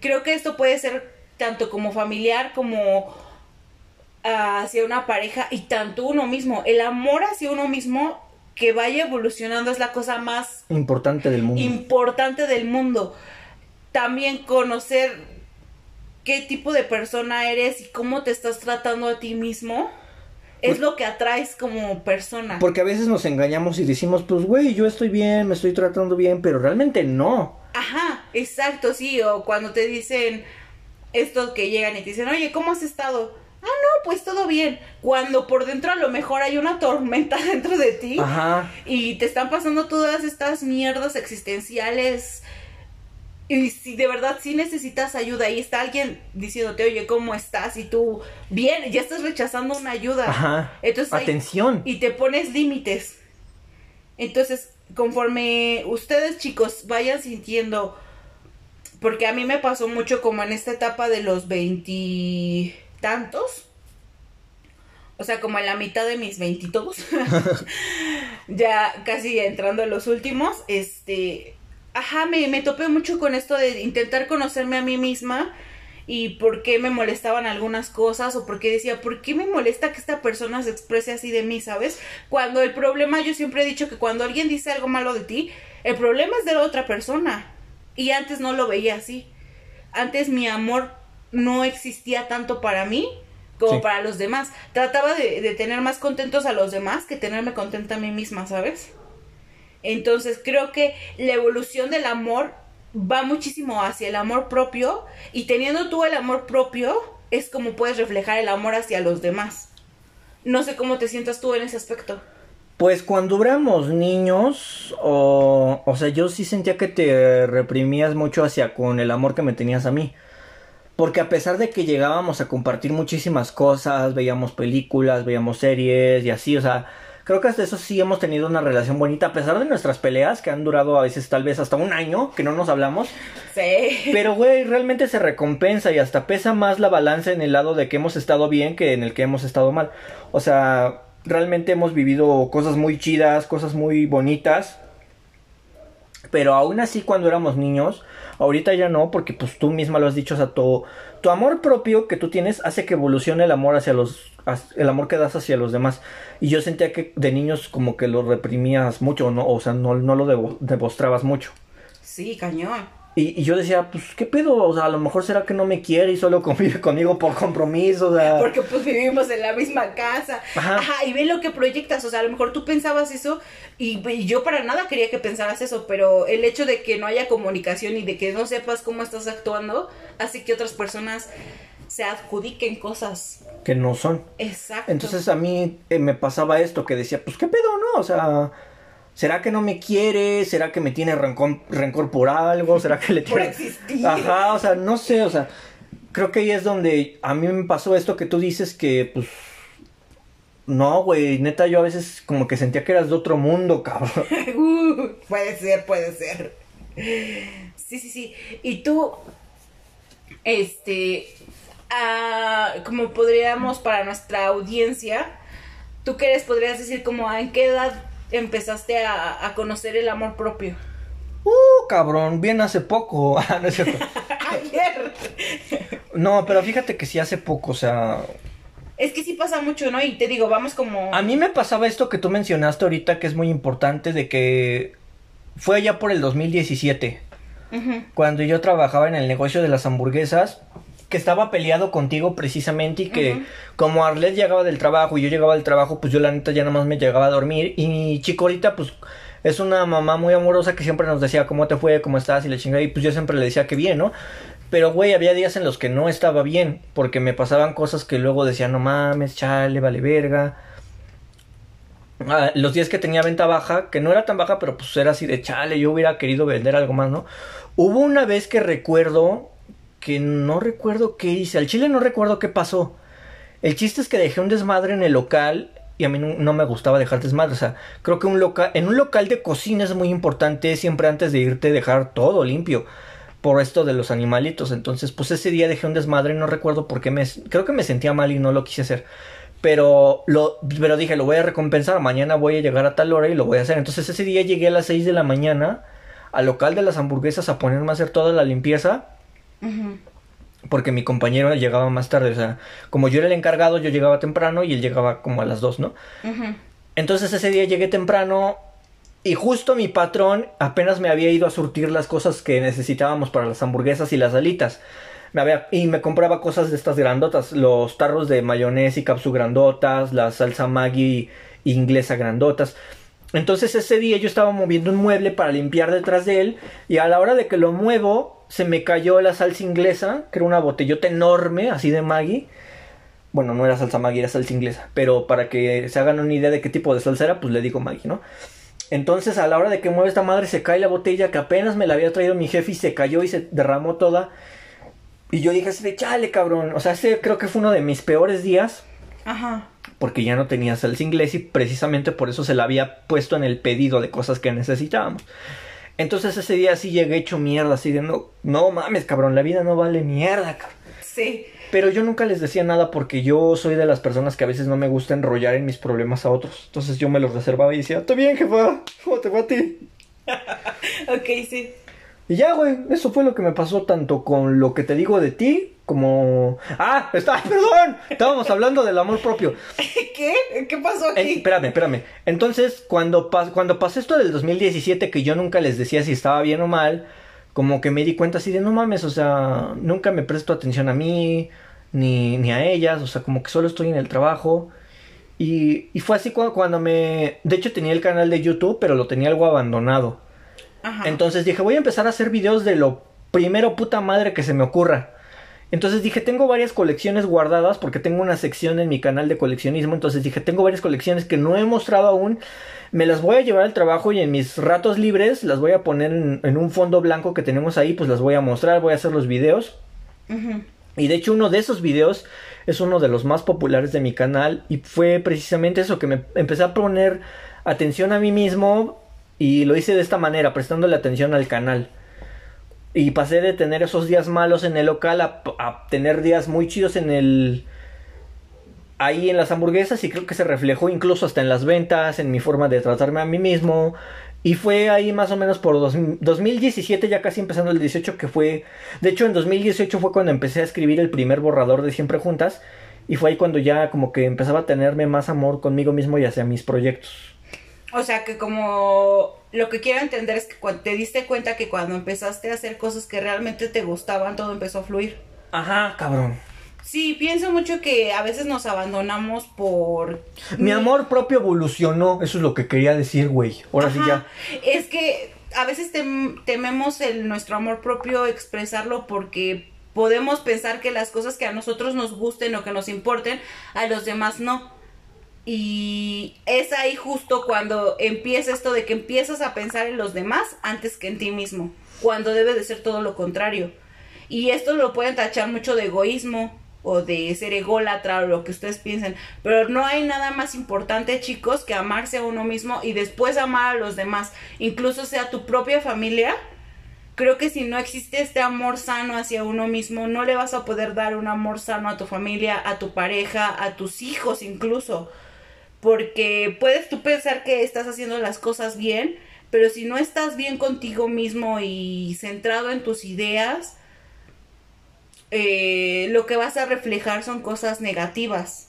creo que esto puede ser tanto como familiar como hacia una pareja y tanto uno mismo. El amor hacia uno mismo que vaya evolucionando es la cosa más Importante del mundo. importante del mundo. También conocer qué tipo de persona eres y cómo te estás tratando a ti mismo es Pues- lo que atraes como persona. Porque a veces nos engañamos y decimos, pues, güey, yo estoy bien, me estoy tratando bien, pero realmente no. Ajá, exacto, sí, o cuando te dicen estos que llegan y te dicen, oye, ¿cómo has estado? Ah, no, pues todo bien. Cuando por dentro a lo mejor hay una tormenta dentro de ti Ajá. y te están pasando todas estas mierdas existenciales. Y si de verdad sí necesitas ayuda y está alguien diciéndote, oye, ¿cómo estás? Y tú, bien, ya estás rechazando una ayuda. Ajá. Entonces Atención. y te pones límites. Entonces, conforme ustedes chicos vayan sintiendo, porque a mí me pasó mucho como en esta etapa de los veintitantos, o sea, como en la mitad de mis veintitodos, ya casi entrando en los últimos, este, ajá, me, me topé mucho con esto de intentar conocerme a mí misma y por qué me molestaban algunas cosas o por qué decía, ¿por qué me molesta que esta persona se exprese así de mí, sabes? Cuando el problema, yo siempre he dicho que cuando alguien dice algo malo de ti, el problema es de la otra persona. Y antes no lo veía así. Antes mi amor no existía tanto para mí como Sí. para los demás. Trataba de, de tener más contentos a los demás que tenerme contenta a mí misma, ¿sabes? Entonces creo que la evolución del amor va muchísimo hacia el amor propio y teniendo tú el amor propio es como puedes reflejar el amor hacia los demás. No sé cómo te sientas tú en ese aspecto. Pues cuando éramos niños, o, o sea, yo sí sentía que te reprimías mucho hacia con el amor que me tenías a mí. Porque a pesar de que llegábamos a compartir muchísimas cosas, veíamos películas, veíamos series y así, o sea, creo que hasta eso sí hemos tenido una relación bonita, a pesar de nuestras peleas que han durado a veces tal vez hasta un año, que no nos hablamos. Sí. Pero, güey, realmente se recompensa y hasta pesa más la balanza en el lado de que hemos estado bien que en el que hemos estado mal. O sea, realmente hemos vivido cosas muy chidas, cosas muy bonitas. Pero aún así cuando éramos niños, ahorita ya no, porque pues tú misma lo has dicho, o sea, tu, tu amor propio que tú tienes hace que evolucione el amor hacia los, el amor que das hacia los demás. Y yo sentía que de niños como que lo reprimías mucho, ¿no? O sea, no, no lo demostrabas mucho. Sí, cañón. Y, y yo decía, pues, ¿qué pedo? O sea, a lo mejor será que no me quiere y solo convive conmigo por compromiso, o sea... Porque pues vivimos en la misma casa. Ajá. Ajá. y ve lo que proyectas. O sea, a lo mejor tú pensabas eso y, y yo para nada quería que pensaras eso, pero el hecho de que no haya comunicación y de que no sepas cómo estás actuando hace que otras personas se adjudiquen cosas. Que no son. Exacto. Entonces a mí eh, me pasaba esto, que decía, pues, ¿qué pedo, no? O sea... ¿Será que no me quiere? ¿Será que me tiene rencor, rencor por algo? ¿Será que le Por tiene... existir. Ajá, o sea, no sé, o sea... Creo que ahí es donde a mí me pasó esto que tú dices que, pues... No, güey, neta, yo a veces como que sentía que eras de otro mundo, cabrón. Uh, puede ser, puede ser. Sí, sí, sí. Y tú, este, ah, como podríamos para nuestra audiencia, ¿tú qué les podrías decir como en qué edad empezaste a, a conocer el amor propio? Uh, cabrón, bien hace poco. Ah, no es cierto. Ayer. No, pero fíjate que sí hace poco, o sea... Es que sí pasa mucho, ¿no? Y te digo, vamos como... A mí me pasaba esto que tú mencionaste ahorita, que es muy importante, de que fue allá por el 2017, Ujú. cuando yo trabajaba en el negocio de las hamburguesas, que estaba peleado contigo precisamente y que como Arlet llegaba del trabajo y yo llegaba del trabajo, pues yo la neta ya nada más me llegaba a dormir y mi chico ahorita pues es una mamá muy amorosa que siempre nos decía cómo te fue, cómo estás y la chingada y pues yo siempre le decía que bien, ¿no? Pero güey, había días en los que no estaba bien porque me pasaban cosas que luego decía, no mames, chale, vale verga. Ah, los días que tenía venta baja, que no era tan baja, pero pues era así de chale, yo hubiera querido vender algo más, ¿no? Hubo una vez que recuerdo que no recuerdo qué hice, al chile no recuerdo qué pasó. El chiste es que dejé un desmadre en el local y a mí no, me gustaba dejar desmadre, o sea, creo que un en un local de cocina es muy importante siempre antes de irte dejar todo limpio por esto de los animalitos. Entonces, pues ese día dejé un desmadre, no recuerdo por qué me creo que me sentía mal y no lo quise hacer. Pero lo pero dije, lo voy a recompensar, mañana voy a llegar a tal hora y lo voy a hacer. Entonces, ese día llegué a las 6 de la mañana al local de las hamburguesas a ponerme a hacer toda la limpieza Porque mi compañero llegaba más tarde, o sea, como yo era el encargado, yo llegaba temprano y él llegaba como a las 2, ¿no? Entonces ese día llegué temprano y justo mi patrón apenas me había ido a surtir las cosas que necesitábamos para las hamburguesas y las alitas. Me había, y me compraba cosas de estas grandotas, los tarros de mayonesa y capsu grandotas, la salsa Maggi inglesa grandotas. Entonces ese día yo estaba moviendo un mueble para limpiar detrás de él y a la hora de que lo muevo se me cayó la salsa inglesa, que era una botellota enorme, así de Maggi. Bueno, no era salsa Maggi, era salsa inglesa. Pero para que se hagan una idea de qué tipo de salsa era, pues le digo Maggi, ¿no? Entonces a la hora de que mueve esta madre se cae la botella que apenas me la había traído mi jefe y se cayó y se derramó toda. Y yo dije así de chale, cabrón. O sea, ese creo que fue uno de mis peores días. Ajá. Porque ya no tenía salsa inglés y precisamente por eso se la había puesto en el pedido de cosas que necesitábamos. Entonces ese día sí llegué hecho mierda, así de no, no mames, cabrón, la vida no vale mierda, cabrón. Sí. Pero yo nunca les decía nada porque yo soy de las personas que a veces no me gusta enrollar en mis problemas a otros. Entonces yo me los reservaba y decía, está bien, jefa, ¿cómo te va a ti? Ok, sí. Y ya, güey, eso fue lo que me pasó tanto con lo que te digo de ti como... Ah, está, perdón, estábamos hablando del amor propio. ¿Qué? ¿Qué pasó Eh, aquí? espérame, espérame. Entonces, cuando, pas- cuando pasó esto del 2017, que yo nunca les decía si estaba bien o mal, como que me di cuenta así de no mames, o sea, nunca me presto atención a mí, ni, ni a ellas, o sea, como que solo estoy en el trabajo. Y, y fue así cuando, cuando me... De hecho, tenía el canal de YouTube, pero lo tenía algo abandonado. Ajá. Entonces dije, voy a empezar a hacer videos de lo primero puta madre que se me ocurra. Entonces dije, tengo varias colecciones guardadas porque tengo una sección en mi canal de coleccionismo. Entonces dije, tengo varias colecciones que no he mostrado aún. Me las voy a llevar al trabajo y en mis ratos libres las voy a poner en, en un fondo blanco que tenemos ahí. Pues las voy a mostrar, voy a hacer los videos. Y de hecho uno de esos videos es uno de los más populares de mi canal y fue precisamente eso que me empecé a poner atención a mí mismo y lo hice de esta manera, prestándole atención al canal. Y pasé de tener esos días malos en el local a, tener días muy chidos en el... Ahí en las hamburguesas y creo que se reflejó incluso hasta en las ventas, en mi forma de tratarme a mí mismo. Y fue ahí más o menos por dos- 2017, ya casi empezando el 18, que fue... De hecho, en 2018 fue cuando empecé a escribir el primer borrador de Siempre Juntas. Y fue ahí cuando ya como que empezaba a tenerme más amor conmigo mismo y hacia mis proyectos. O sea que como lo que quiero entender es que cuando te diste cuenta que cuando empezaste a hacer cosas que realmente te gustaban, todo empezó a fluir. Ajá, cabrón. Sí, pienso mucho que a veces nos abandonamos por... Mi amor propio evolucionó, eso es lo que quería decir, güey. Ahora sí ya. Es que a veces tem- tememos el nuestro amor propio expresarlo porque podemos pensar que las cosas que a nosotros nos gusten o que nos importen, a los demás no. Y es ahí justo cuando empieza esto de que empiezas a pensar en los demás antes que en ti mismo, cuando debe de ser todo lo contrario. Y esto lo pueden tachar mucho de egoísmo o de ser ególatra o lo que ustedes piensen, pero no hay nada más importante, chicos, que amarse a uno mismo y después amar a los demás, incluso sea tu propia familia. Creo que si no existe este amor sano hacia uno mismo, no le vas a poder dar un amor sano a tu familia, a tu pareja, a tus hijos incluso. Porque puedes tú pensar que estás haciendo las cosas bien, pero si no estás bien contigo mismo y centrado en tus ideas, eh, lo que vas a reflejar son cosas negativas.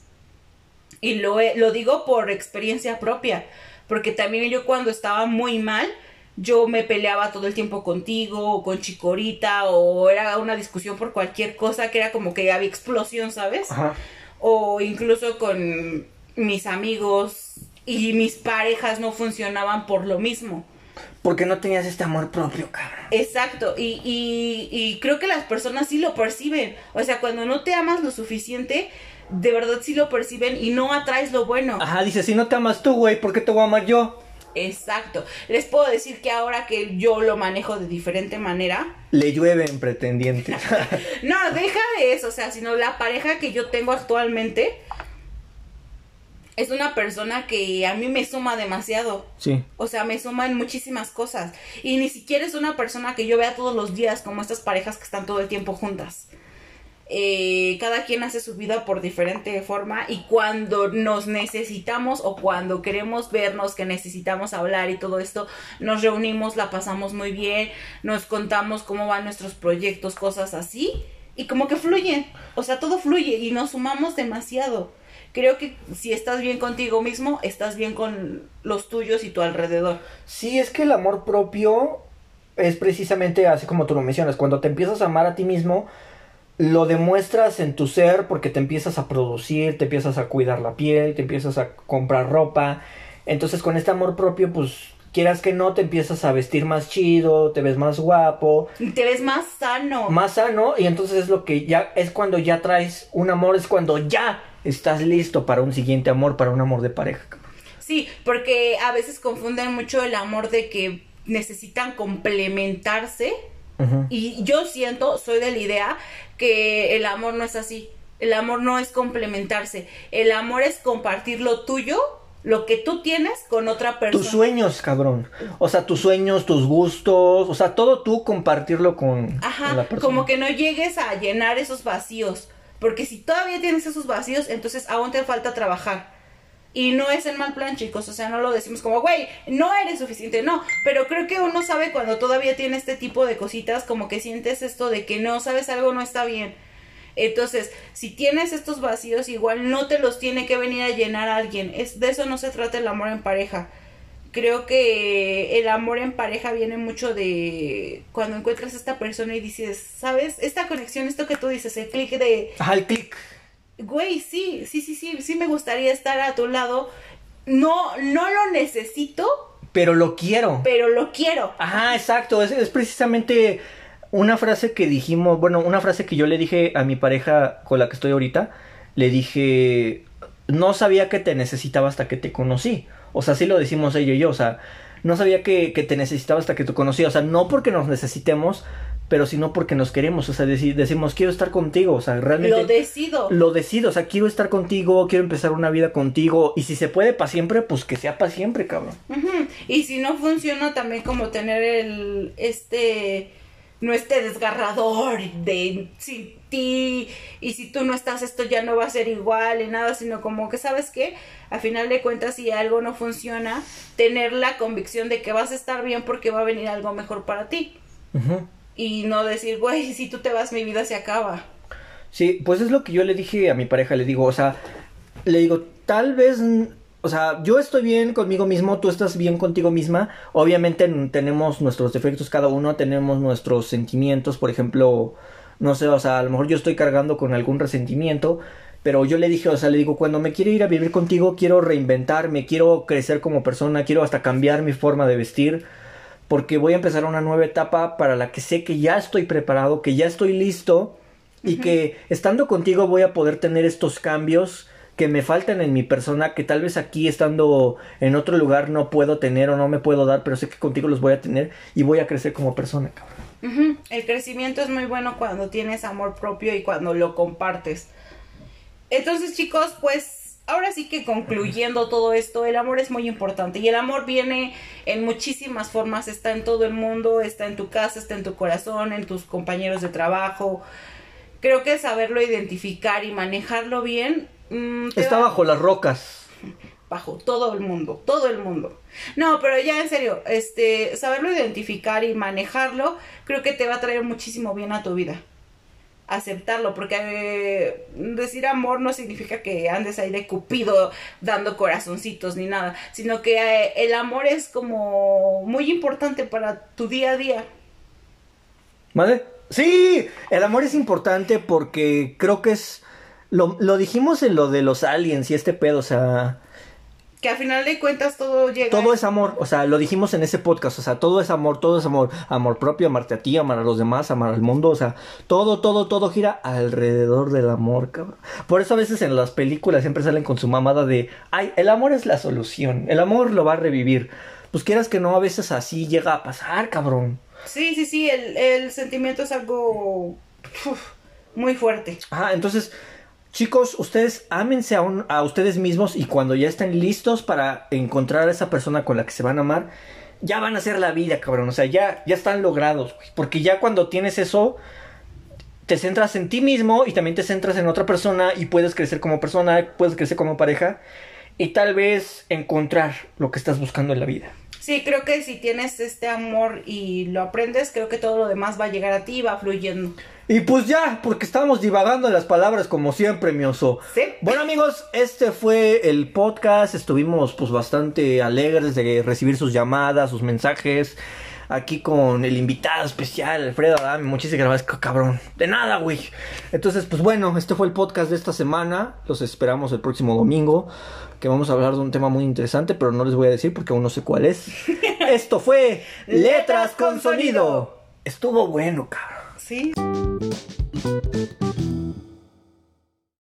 Y lo, lo digo por experiencia propia, porque también yo cuando estaba muy mal, yo me peleaba todo el tiempo contigo, o con Chicorita, o era una discusión por cualquier cosa que era como que había explosión, ¿sabes? Ajá. o incluso con mis amigos y mis parejas no funcionaban por lo mismo. Porque no tenías este amor propio, cabrón. Exacto, y, y, y creo que las personas sí lo perciben. O sea, cuando no te amas lo suficiente, de verdad sí lo perciben y no atraes lo bueno. Ajá, dice, si no te amas tú, güey, ¿por qué te voy a amar yo? Exacto. Les puedo decir que ahora que yo lo manejo de diferente manera, Le llueven pretendientes. no, deja de eso, o sea, sino la pareja que yo tengo actualmente es una persona que a mí me suma demasiado. sí. O sea, me suma en muchísimas cosas. Y ni siquiera es una persona que yo vea todos los días como estas parejas que están todo el tiempo juntas. Eh, cada quien hace su vida por diferente forma y cuando nos necesitamos o cuando queremos vernos, que necesitamos hablar y todo esto, nos reunimos, la pasamos muy bien, nos contamos cómo van nuestros proyectos, cosas así y como que fluyen. O sea, todo fluye y nos sumamos demasiado. Creo que si estás bien contigo mismo, estás bien con los tuyos y tu alrededor. Sí, es que el amor propio es precisamente así como tú lo mencionas. Cuando te empiezas a amar a ti mismo, lo demuestras en tu ser porque te empiezas a producir, te empiezas a cuidar la piel, te empiezas a comprar ropa. Entonces con este amor propio, pues quieras que no, te empiezas a vestir más chido, te ves más guapo, Y te ves más sano. más sano y entonces es lo que ya es cuando ya traes un amor, es cuando ya estás listo para un siguiente amor, para un amor de pareja. Sí, porque a veces confunden mucho el amor de que necesitan complementarse. Y yo siento, soy de la idea, que el amor no es así. El amor no es complementarse. El amor es compartir lo tuyo, lo que tú tienes con otra persona. Tus sueños, cabrón. O sea, tus sueños, tus gustos, o sea, todo tú compartirlo con, con la persona. como que no llegues a llenar esos vacíos. Porque si todavía tienes esos vacíos, entonces aún te falta trabajar. Y no es en mal plan, chicos, o sea, no lo decimos como, güey, no eres suficiente, no, pero creo que uno sabe cuando todavía tiene este tipo de cositas, como que sientes esto de que no, sabes, algo no está bien. Entonces, si tienes estos vacíos, igual no te los tiene que venir a llenar alguien. Es, de eso no se trata el amor en pareja. Creo que el amor en pareja viene mucho de cuando encuentras a esta persona y dices, ¿sabes? Esta conexión, esto que tú dices, el clic de... Ajá, el clic. Güey, sí, sí, sí, sí, sí me gustaría estar a tu lado. No, no lo necesito, Pero lo quiero. pero lo quiero. Ajá, exacto. Es, es precisamente una frase que dijimos, bueno, una frase que yo le dije a mi pareja con la que estoy ahorita. Le dije, no sabía que te necesitaba hasta que te conocí. O sea, sí lo decimos ella y yo. O sea, no sabía que, que te necesitaba hasta que te conocí. O sea, no porque nos necesitemos, pero sino porque nos queremos. O sea, deci- decimos, quiero estar contigo. O sea, realmente Lo decido. lo decido. O sea, quiero estar contigo, quiero empezar una vida contigo. Y si se puede para siempre, pues que sea para siempre, cabrón. Y si no funciona también como tener el este no este desgarrador de sin ti y si tú no estás esto ya no va a ser igual y nada, sino como que sabes que a final de cuentas si algo no funciona, tener la convicción de que vas a estar bien porque va a venir algo mejor para ti. Y no decir, güey, si tú te vas mi vida se acaba. Sí, pues es lo que yo le dije a mi pareja, le digo, o sea, le digo, tal vez, o sea, yo estoy bien conmigo mismo, tú estás bien contigo misma, obviamente tenemos nuestros defectos cada uno, tenemos nuestros sentimientos, por ejemplo, no sé, o sea, a lo mejor yo estoy cargando con algún resentimiento, pero yo le dije, o sea, le digo, cuando me quiero ir a vivir contigo, quiero reinventarme, quiero crecer como persona, quiero hasta cambiar mi forma de vestir, porque voy a empezar una nueva etapa para la que sé que ya estoy preparado, que ya estoy listo y que estando contigo voy a poder tener estos cambios que me faltan en mi persona, que tal vez aquí estando en otro lugar no puedo tener o no me puedo dar, pero sé que contigo los voy a tener y voy a crecer como persona, cabrón. El crecimiento es muy bueno cuando tienes amor propio y cuando lo compartes. Entonces, chicos, pues ahora sí que concluyendo todo esto, el amor es muy importante y el amor viene en muchísimas formas, está en todo el mundo, está en tu casa, está en tu corazón, en tus compañeros de trabajo. Creo que saberlo identificar y manejarlo bien mm, Está va- bajo las rocas. bajo todo el mundo, todo el mundo. No, pero ya en serio, este, saberlo identificar y manejarlo, creo que te va a traer muchísimo bien a tu vida. Aceptarlo, porque eh, decir amor no significa que andes ahí de cupido dando corazoncitos ni nada, sino que eh, el amor es como muy importante para tu día a día. ¿Vale? Sí, el amor es importante porque creo que es... Lo, lo dijimos en lo de los aliens y este pedo, o sea... Que al final de cuentas todo llega. Todo es amor, o sea, lo dijimos en ese podcast, o sea, todo es amor, todo es amor, amor propio, amarte a ti, amar a los demás, amar al mundo, o sea, todo, todo, todo gira alrededor del amor, cabrón. Por eso a veces en las películas siempre salen con su mamada de, ay, el amor es la solución, el amor lo va a revivir. Pues quieras que no, a veces así llega a pasar, cabrón. Sí, sí, sí, el, el sentimiento es algo uf, muy fuerte. Ah, entonces, chicos, ustedes ámense a, un- a ustedes mismos y cuando ya estén listos para encontrar a esa persona con la que se van a amar, ya van a hacer la vida, cabrón. O sea, ya, ya están logrados. Porque ya cuando tienes eso, te centras en ti mismo y también te centras en otra persona y puedes crecer como persona, puedes crecer como pareja y tal vez encontrar lo que estás buscando en la vida. Sí, creo que si tienes este amor y lo aprendes, creo que todo lo demás va a llegar a ti y va fluyendo. Y pues ya, porque estamos divagando en las palabras como siempre, mi oso. Sí. Bueno amigos, este fue el podcast. Estuvimos pues bastante alegres de recibir sus llamadas, sus mensajes. Aquí con el invitado especial, Alfredo Adame. Muchísimas gracias, cabrón. De nada, güey. Entonces, pues bueno, este fue el podcast de esta semana. Los esperamos el próximo domingo. Que vamos a hablar de un tema muy interesante, pero no les voy a decir porque aún no sé cuál es. Esto fue Letras con Sonido. Estuvo bueno, cabrón. Sí.